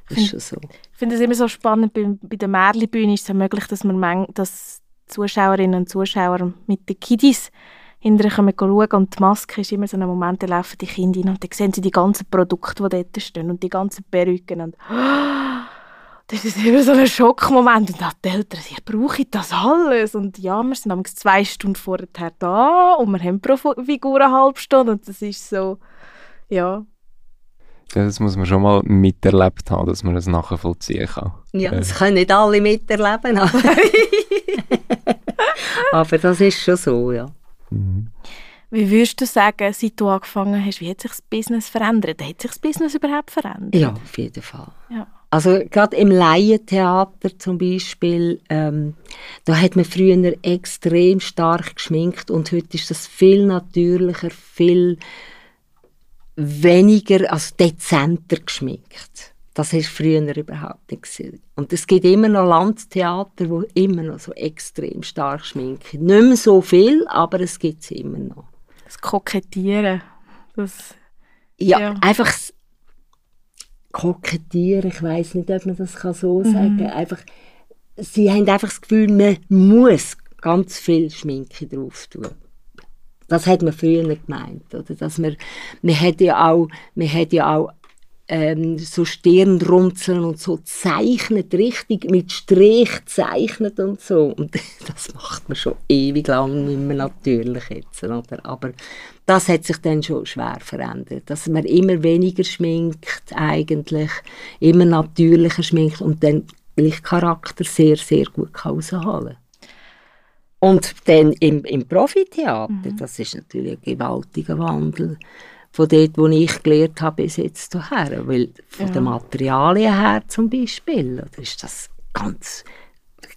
Das ist schon so. Ich finde es immer so spannend, bei, bei der Märlibühne ist es möglich, dass man mang, dass Zuschauerinnen und Zuschauer mit den Kiddies hinterher kommen schauen. Und die Maske ist immer so ein Moment, da laufen die Kinder rein und dann sehen sie die ganzen Produkte, die dort stehen und die ganzen Perücken und das ist immer so ein Schockmoment. Und dann die Eltern, ja, brauche ich das alles? Und ja, wir sind amigs zwei Stunden vorher da und wir haben pro Figur eine halbe Stunde. Und das ist so, ja, Ja, das muss man schon mal miterlebt haben, dass man das nachvollziehen kann. Ja, Äh, das können nicht alle miterleben. Aber, aber das ist schon so, ja. mhm. Wie würdest du sagen, seit du angefangen hast, wie hat sich das Business verändert? Hat sich das Business überhaupt verändert? Ja, auf jeden Fall. Ja. Also gerade im Laientheater zum Beispiel, ähm, da hat man früher extrem stark geschminkt und heute ist das viel natürlicher, viel weniger, also dezenter geschminkt. Das ist früher überhaupt nicht gewesen. Und es gibt immer noch Landtheater, wo immer noch so extrem stark schminken. Nicht mehr so viel, aber es gibt es immer noch. Das Kokettieren. Das, Ja, Ja. einfach kokettieren, ich weiß nicht, ob man das kann so sagen kann. Einfach, sie haben einfach das Gefühl, man muss ganz viel Schminke drauf tun. Das hat man früher gemeint, oder? Dass man, man hat ja auch, man hat ja auch ähm, so Stirnrunzeln und so zeichnet, richtig mit Strich zeichnet und so. Und das macht man schon ewig lang nicht mehr natürlich jetzt, oder? Aber das hat sich dann schon schwer verändert, dass man immer weniger schminkt eigentlich, immer natürlicher schminkt und dann gleich Charakter sehr, sehr gut kann rausholen Und dann im, im Profitheater, das ist natürlich ein gewaltiger Wandel von dort, wo ich gelernt habe, bis jetzt hierher. Weil von Ja. den Materialien her zum Beispiel, oder ist das ganz...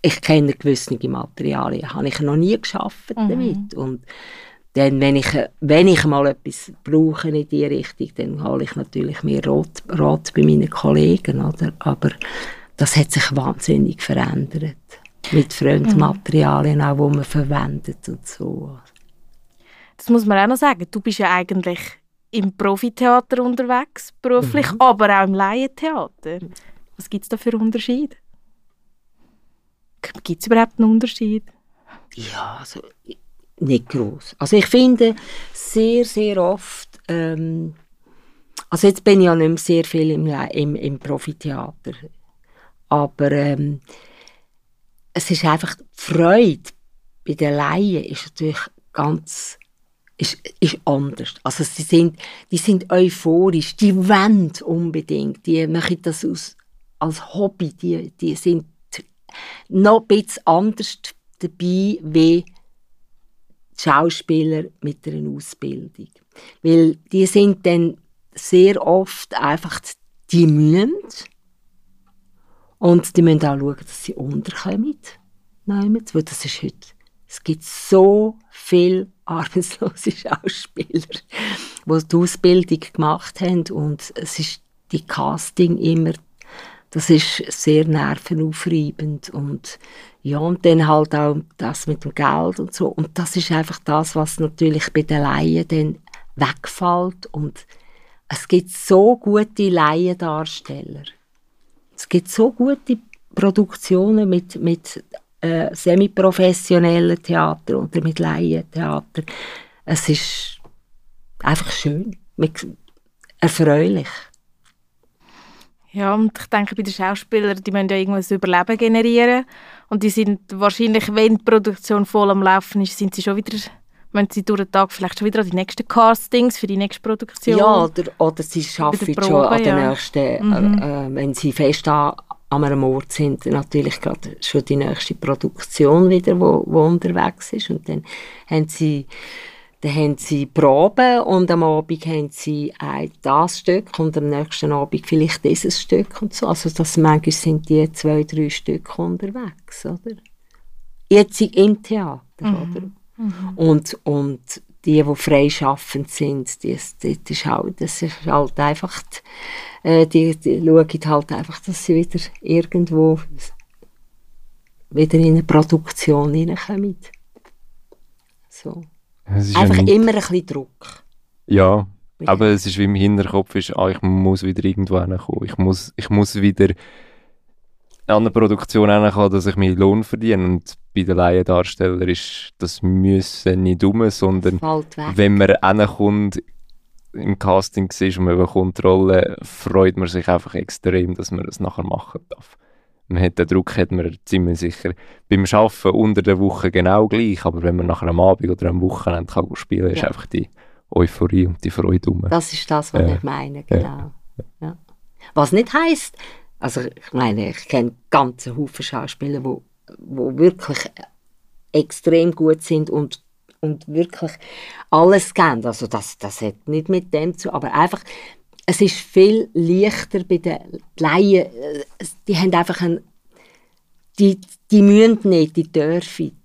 Ich kenne gewisse Materialien, habe ich noch nie geschafft damit. Und dann, wenn ich, wenn ich mal etwas brauche in die Richtung, dann hole ich natürlich mehr Rat, Rat bei meinen Kollegen, oder? Aber das hat sich wahnsinnig verändert. Mit Fremdmaterialien auch, die man verwendet und so. Das muss man auch noch sagen. Du bist ja eigentlich im Profitheater unterwegs, beruflich, mhm. aber auch im Laientheater. Was gibt es da für Unterschiede? Gibt es überhaupt einen Unterschied? Ja, also nicht groß. Also ich finde sehr, sehr oft, ähm, also jetzt bin ich ja nicht mehr sehr viel im, im, im Profitheater, aber ähm, es ist einfach die Freude bei den Laien ist natürlich ganz ist, ist anders. Also sie sind, die sind euphorisch, die wollen unbedingt, die machen das aus, als Hobby, die, die sind noch ein bisschen anders dabei wie Schauspieler mit einer Ausbildung. Weil die sind dann sehr oft einfach, die mühen und die müssen auch schauen, dass sie unterkommen. Nein, weil das ist heute, es gibt so viele arbeitslose Schauspieler, die die Ausbildung gemacht haben und es ist die Casting immer, das ist sehr nervenaufreibend und ja, und dann halt auch das mit dem Geld und so. Und das ist einfach das, was natürlich bei den Laien dann wegfällt. Und es gibt so gute Laiendarsteller. Es gibt so gute Produktionen mit, mit äh, semi-professionellen Theater oder mit Laientheater. Es ist einfach schön, erfreulich. Ja, und ich denke, bei den Schauspielern, die müssen ja irgendwas Überleben generieren. Und die sind wahrscheinlich, wenn die Produktion voll am Laufen ist, sind sie schon wieder, wenn sie durch den Tag vielleicht schon wieder an die nächsten Castings für die nächste Produktion. Ja, oder, oder sie arbeiten schon an den ja. nächsten, mhm. äh, äh wenn sie fest an, an einem Ort sind, natürlich gerade schon die nächste Produktion wieder, wo, wo unterwegs ist. Und dann haben sie dann haben sie Proben und am Abend haben sie ein das Stück und am nächsten Abend vielleicht dieses Stück und so. Also das manchmal sind die zwei, drei Stück unterwegs, oder? Jetzt im Theater, mhm. oder? Mhm. Und, und die, die freischaffend sind, die, die, die ist halt, das ist halt einfach, die, äh, die, die schauen halt einfach, dass sie wieder irgendwo wieder in eine Produktion hineinkommen. So. Einfach ja immer ein bisschen Druck. Ja, aber es ist wie im Hinterkopf, ist, ah, ich muss wieder irgendwo hinkommen. Ich muss, ich muss wieder an eine Produktion hinkommen, dass ich meinen Lohn verdiene. Und bei den Laiendarstellern ist das Müssen nicht dumm, sondern wenn man hinkommt, im Casting ist und man bekommt Rolle, freut man sich einfach extrem, dass man das nachher machen darf man hat den Druck hat man ziemlich sicher beim Arbeiten unter der Woche genau gleich, aber wenn man nach einem Abend oder einem Wochenende kann spielen kann, ja. ist einfach die Euphorie und die Freude um. Das ist das, was ja. ich meine, genau. Ja. Was nicht heisst, also ich meine, ich kenne ganze Haufen Schauspieler, wo, wo wirklich extrem gut sind und und wirklich alles geben. Also das, das hat nicht mit dem zu, aber einfach es ist viel leichter bei den Laien. Äh, die haben einfach ein, die, die müssen nicht, die dürfen.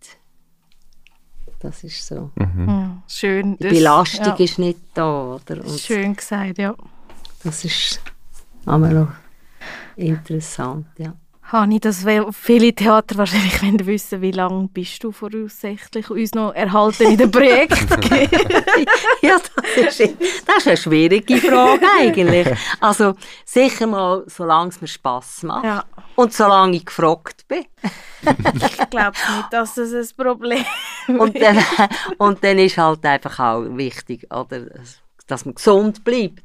Das ist so. Mhm. Ja, schön. Die Belastung ja. ist nicht da. Oder? Und schön gesagt, ja. Das ist noch interessant, ja. Hani, dass viele Theater wahrscheinlich wollen wissen, wie lange bist du voraussichtlich uns noch erhalten in dem Projekt? ja, das ist, das ist eine schwierige Frage eigentlich. Also sicher mal, solange es mir Spass macht ja. und solange ich gefragt bin. ich glaube nicht, dass das ein Problem ist. Und dann, und dann ist halt einfach auch wichtig, oder, dass man gesund bleibt.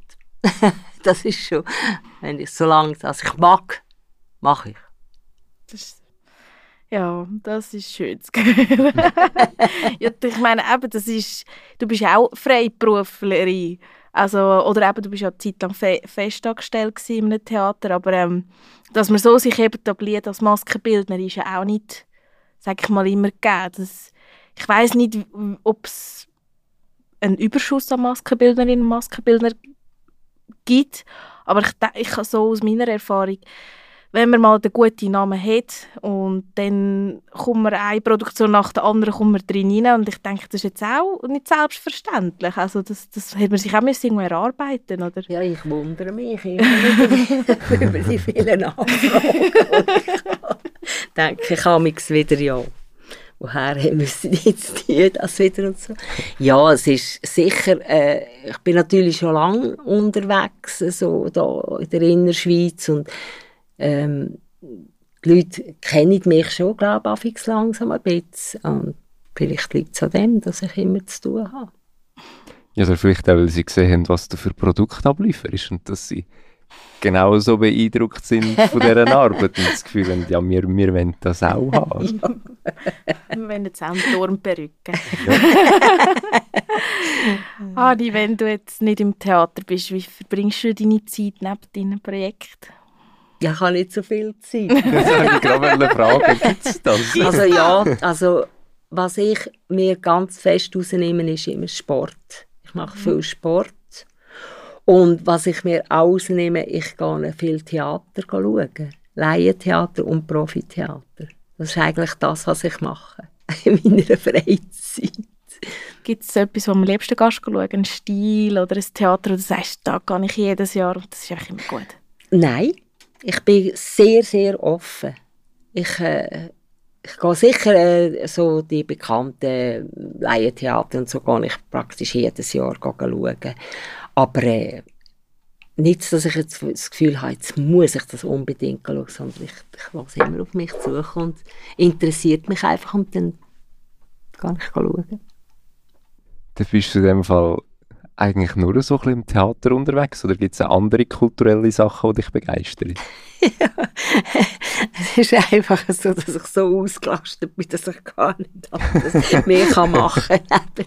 Das ist schon, wenn ich, solange dass ich mag, mache ich. Das, ja, das ist schön zu ja, ich meine, eben, das ist, du bist auch Freiberuflerin. Also, oder eben, du bist ja eine Zeit lang fe festangestellt in einem Theater, aber ähm, dass man so sich eben etabliert als Maskenbildner ist ja auch nicht, sag ich mal, immer gegeben. Das, ich weiß nicht, ob es einen Überschuss an Maskenbildnerinnen und Maskenbildner gibt, aber ich, ich so aus meiner Erfahrung wenn man mal den guten Namen hat und dann kommt man eine Produktion nach der anderen kommt man drin rein und ich denke, das ist jetzt auch nicht selbstverständlich. Also das, das hat man sich auch irgendwo erarbeiten oder? Ja, ich wundere mich immer über die vielen Anfragen. ich denke ich habe mich wieder, ja, woher müssen jetzt die das wieder und so. Ja, es ist sicher, äh, ich bin natürlich schon lange unterwegs, so da in der Innerschweiz und ähm, die Leute kennen mich schon, glaube ich, langsam ein bisschen. Und vielleicht liegt es an dem, dass ich immer zu tun habe. Ja, oder vielleicht auch, weil sie gesehen haben, was du für Produkte ablieferst und dass sie genauso beeindruckt sind von dieser Arbeit und das Gefühl haben, ja, wir, wir wollen das auch haben. Wir wollen jetzt auch einen Turmperücke. Ja. Adi, wenn du jetzt nicht im Theater bist, wie verbringst du deine Zeit neben deinem Projekt? Ja, ich habe nicht so viel Zeit. das habe ich gerade fragen, gibt es das? Also ja, also was ich mir ganz fest rausnehme, ist immer Sport. Ich mache viel Sport. Und was ich mir auch rausnehme, ich gehe viel Theater schauen. Laientheater und Profitheater. Das ist eigentlich das, was ich mache in meiner Freizeit. Gibt es etwas, wo am liebsten gehst, schauen? Ein Stil oder ein Theater, wo du sagst, da gehe ich jedes Jahr und das ist eigentlich immer gut? Nein, ich bin sehr, sehr offen. Ich, äh, ich gehe sicher äh, so die bekannten Laientheater und so gehe ich praktisch jedes Jahr schauen. Aber äh, nicht, dass ich jetzt das Gefühl habe, jetzt muss ich das unbedingt schauen, sondern ich, ich lasse immer auf mich suchen und interessiert mich einfach und dann kann ich schauen. Dann bist du in dem Fall eigentlich nur so ein bisschen im Theater unterwegs oder gibt es andere kulturelle Sachen, die dich begeistern? es ist einfach so, dass ich so ausgelastet bin, dass ich gar nicht anders mehr machen kann.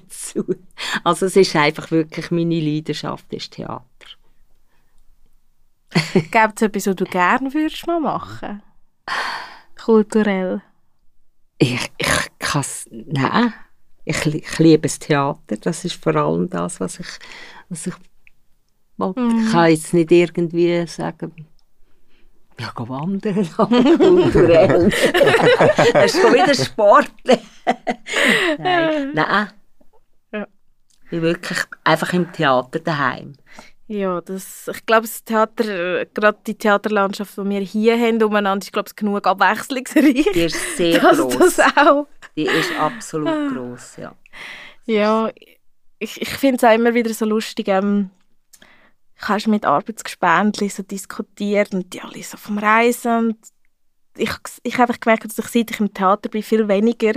Also es ist einfach wirklich meine Leidenschaft, ist Theater. Gibt es etwas, was du gerne würdest mal machen? Kulturell? Ich, ich kann es, nein ich, ich liebe das Theater, das ist vor allem das, was ich, was ich mhm. Ich kann jetzt nicht irgendwie sagen, ja, geh wandern, kulturell. das ist schon wieder Sport. Nein, nein. Ja. Ich bin wirklich einfach im Theater daheim. Ja, das, ich glaube, das Theater, gerade die Theaterlandschaft, die wir hier haben, umeinander, ist, glaube ich, genug abwechslungsreich. Die ist sehr dass gross. Das auch. Die ist absolut ah. gross, ja. Ja, ich, ich finde es auch immer wieder so lustig, ähm, ich habe mit Arbeitsgespendli so diskutiert und die alle so vom Reisen und ich, ich habe gemerkt, dass ich, seit ich im Theater bin, viel weniger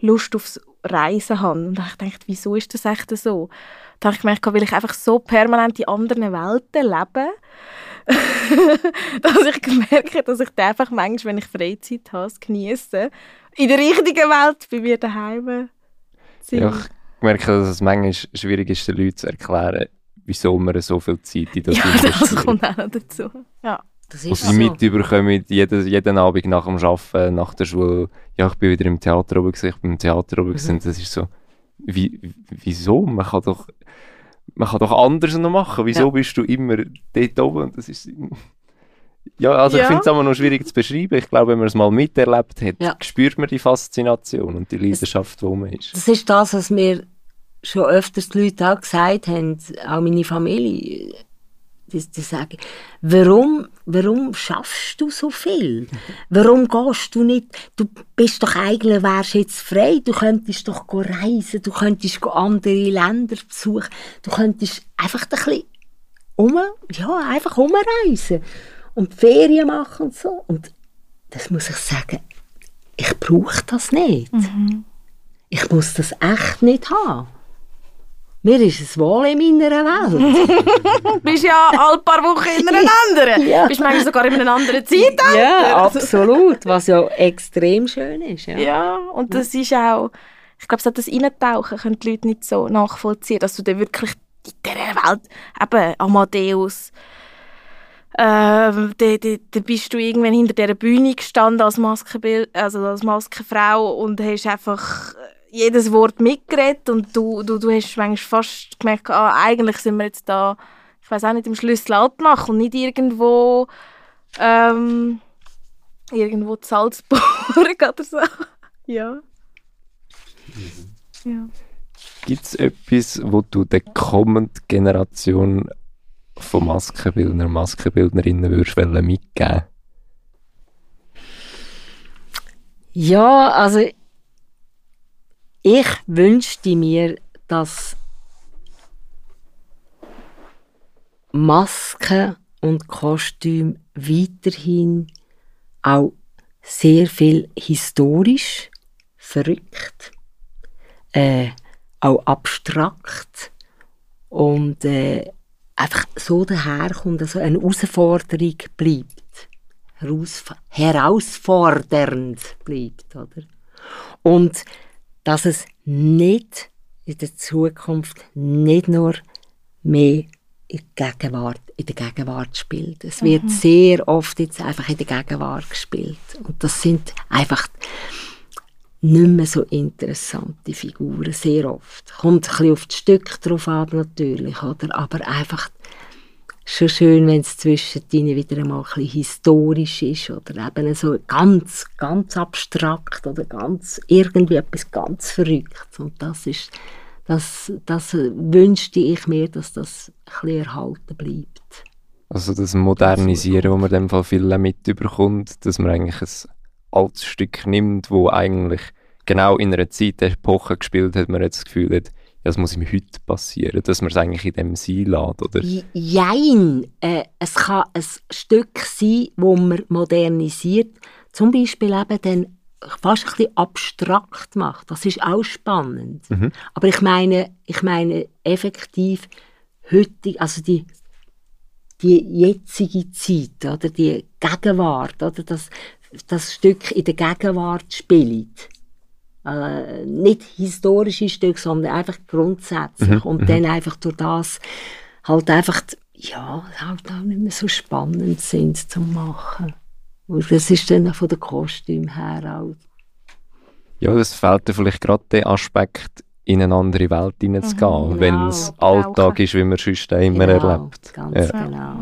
Lust aufs Reisen habe. Und ich dachte, wieso ist das echt so? Da habe ich gemerkt, weil ich einfach so permanent in anderen Welten lebe, dass ich gemerkt habe, dass ich einfach manchmal, wenn ich Freizeit habe, genieße, in der richtigen Welt bei mir daheim Ja, ich merke, dass es manchmal schwierig ist, den Leuten zu erklären, wieso man so viel Zeit in das Ja, das kommt auch noch dazu. Ja. Das ist sie so. mitbekommen, jeden, jeden Abend nach dem Arbeiten, nach der Schule, ja, ich bin wieder im Theater oben ich bin im Theater oben mhm. das ist so, wie, wieso? Man kann doch, man kann doch anders noch machen. Wieso ja. bist du immer dort oben? das ist, ja, also ja. ich finde es immer noch schwierig zu beschreiben. Ich glaube, wenn man es mal miterlebt hat, ja. spürt man die Faszination und die Leidenschaft, wo man ist. Das ist das, was mir schon öfters die Leute auch gesagt haben, auch meine Familie die, die sagen, warum, warum schaffst du so viel? Warum gehst du nicht, du bist doch eigentlich, wärst jetzt frei, du könntest doch reisen, du könntest andere Länder besuchen, du könntest einfach ein bisschen um, ja, einfach umreisen und Ferien machen und so. Und das muss ich sagen, ich brauche das nicht. Mhm. Ich muss das echt nicht haben. Mir ist es wohl in meiner Welt. du bist ja alle paar Wochen in einer anderen. ja. Bist manchmal sogar in einer anderen Zeit. Ja, absolut. Was ja extrem schön ist. Ja, ja und das ist auch, ich glaube, so das Eintauchen können die Leute nicht so nachvollziehen, dass du dann wirklich in dieser Welt, eben Amadeus, äh, da, da, da, bist du irgendwann hinter dieser Bühne gestanden als, Maskenbild, also als Maskenfrau und hast einfach jedes Wort mitgeredet und du, du, du hast manchmal fast gemerkt, ah, eigentlich sind wir jetzt da, ich weiß auch nicht, im Schlüssel Altnach und nicht irgendwo ähm, irgendwo in Salzburg oder so. Ja. ja. Gibt es etwas, wo du der kommenden Generation von Maskenbildner, Maskenbildnerinnen würdest mitgeben? Ja, also ich wünschte mir, dass Masken und Kostüm weiterhin auch sehr viel historisch, verrückt, äh, auch abstrakt und äh, einfach so daherkommt, also eine Herausforderung bleibt. Herausf herausfordernd bleibt, oder? Und dass es nicht in der Zukunft nicht nur mehr in der Gegenwart, in der Gegenwart spielt. Es wird mhm. sehr oft jetzt einfach in der Gegenwart gespielt. Und das sind einfach nicht mehr so interessante Figuren, sehr oft. Kommt ein bisschen auf das Stück drauf ab, natürlich, oder? Aber einfach schon schön, wenn es zwischen ihnen wieder einmal ein bisschen historisch ist oder eben so ganz, ganz abstrakt oder ganz, irgendwie etwas ganz Verrücktes. Und das ist, das, das wünschte ich mir, dass das ein bisschen erhalten bleibt. Also das Modernisieren, wo man in dem Fall viel mitbekommt, dass man eigentlich ein altes Stück nimmt, wo eigentlich genau in einer Zeit, Epoche gespielt hat, man jetzt das Gefühl hat, das muss ihm heute passieren, dass man es eigentlich in dem sein lässt, oder? Jein. Äh, es kann ein Stück sein, wo man modernisiert, zum Beispiel eben dann fast ein bisschen abstrakt macht. Das ist auch spannend. Mhm. Aber ich meine, ich meine effektiv heute, also die, die jetzige Zeit, oder die Gegenwart, oder das, das Stück in der Gegenwart spielt äh, nicht historische Stücke, sondern einfach grundsätzlich. Mhm. Und mhm. dann einfach durch das halt einfach, ja, halt auch nicht mehr so spannend sind zu machen. Und das ist dann von den Kostümen her auch. Ja, das fehlt dir vielleicht gerade der Aspekt, in eine andere Welt hineinzugehen, mhm, wenn es Alltag ist, wie man sonst immer genau, erlebt. Ganz ja. genau.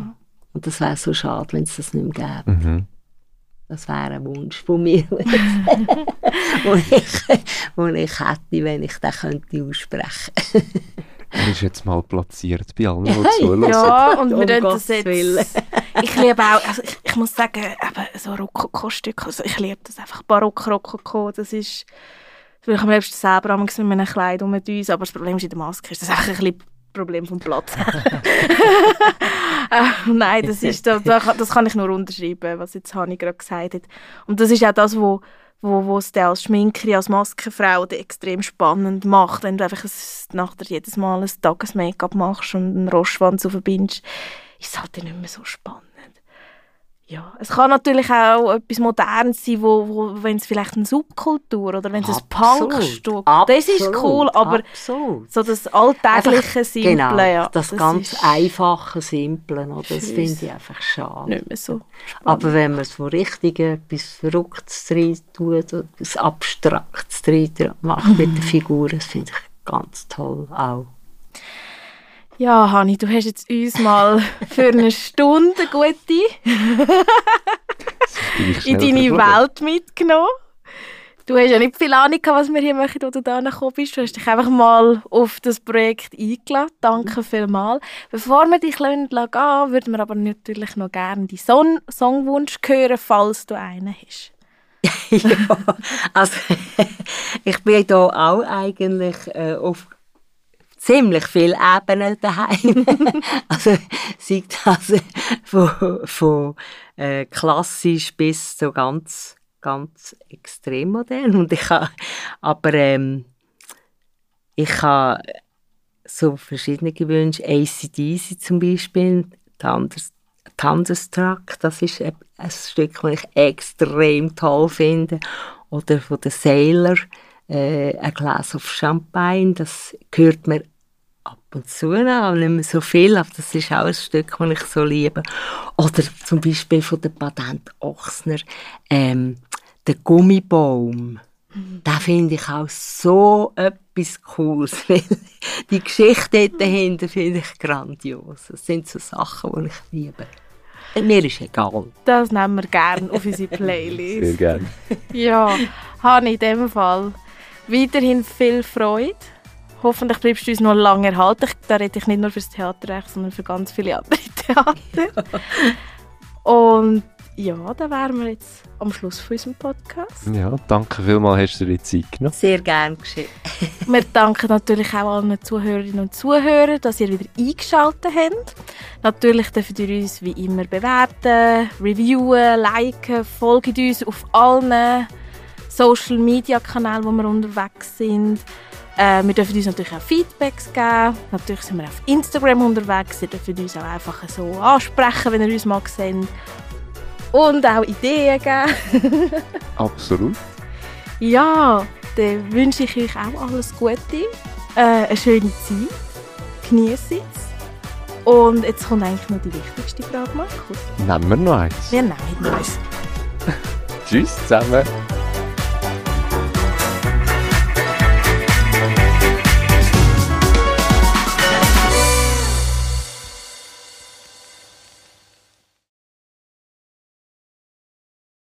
Und das wäre so schade, wenn es das nicht mehr gäbe. Mhm. Das wäre ein Wunsch von mir, den ich, den ich hätte, wenn ich den könnte aussprechen könnte. Er ist jetzt mal platziert bei allen, die zuhören. Ja, und wir um das jetzt... ich liebe auch, also ich, ich muss sagen, eben so Rokoko-Stücke, also ich liebe das einfach, Barock-Rokoko, das ist... Das will ich am liebsten selber mit einem Kleid um uns, aber das Problem ist in der Maske, ist das einfach ein bisschen Problem vom Platz. äh, nein, das, ist, das, das kann ich nur unterschreiben, was jetzt Hani gerade gesagt hat. Und das ist auch das, wo wo, es als Schminkerin, als Maskenfrau extrem spannend macht, wenn du einfach ein, nachher jedes Mal ein Tages-Make-up machst und einen Roschwanz verbindest, ist es halt nicht mehr so spannend. Ja, es kann natürlich auch etwas Modernes sein, wo, wo wenn es vielleicht eine Subkultur oder wenn es ein Punkstück das ist cool, aber absolut. so das alltägliche Simple, genau, ja, das, das ganz einfache Simple, das finde ich einfach schade. Nicht mehr so spannend. Aber wenn man so richtig etwas Verrücktes drin tut, etwas Abstraktes drin macht mit den Figuren, das finde ich ganz toll auch. Ja, Hani, du hast jetzt uns mal für eine Stunde gute in deine Welt mitgenommen. Du hast ja nicht viel Ahnung, was wir hier machen, wo du da gekommen bist. Du hast dich einfach mal auf das Projekt eingeladen. Danke vielmals. Bevor wir dich gehen lassen, würden wir aber natürlich noch gerne deinen Son Songwunsch hören, falls du einen hast. ja, also ich bin hier auch eigentlich äh, auf ziemlich viele Ebenen daheim. also sei das von, von äh, klassisch bis so ganz ganz extrem modern. Und ich habe aber ähm, ich habe so verschiedene Wünsche. ACDC zum Beispiel Thunderstruck das ist ein, ein Stück das ich extrem toll finde. Oder von der Sailor äh, ein Glas of Champagne das gehört mir ab und zu noch, nicht mehr so viel, aber das ist auch ein Stück, das ich so liebe. Oder zum Beispiel von der Patent Ochsner, ähm, der Gummibaum. Mhm. Da finde ich auch so etwas Cooles. die Geschichte dahinter finde ich grandios. Das sind so Sachen, die ich liebe. Mir ist egal. Das nehmen wir gerne auf unsere Sehr Playlist. gerne. Ja, habe in dem Fall weiterhin viel Freude. Hoffentlich bleibst du uns noch lange erhalten. Ich- Da rede ich nicht nur fürs Theaterrecht, sondern für ganz viele andere Theater. Und ja, da wären wir jetzt am Schluss von unserem Podcast. Ja, danke vielmals, hast du dir die Zeit genommen. Sehr gern geschehen. Wir danken natürlich auch allen Zuhörerinnen und Zuhörern, dass ihr wieder eingeschaltet habt. Natürlich dürft ihr uns wie immer bewerten, reviewen, liken, folgt uns auf allen Social Media Kanälen, wo wir unterwegs sind. Äh, wir dürfen uns natürlich auch Feedbacks geben. Natürlich sind wir auf Instagram unterwegs. Ihr dürft uns auch einfach so ansprechen, wenn ihr uns mal seht. Und auch Ideen geben. Absolut. Ja, dann wünsche ich euch auch alles Gute, äh, eine schöne Zeit, genießt es. Und jetzt kommt eigentlich noch die wichtigste Frage, Markus. Nehmen wir noch eins. Wir nehmen es. Tschüss zusammen.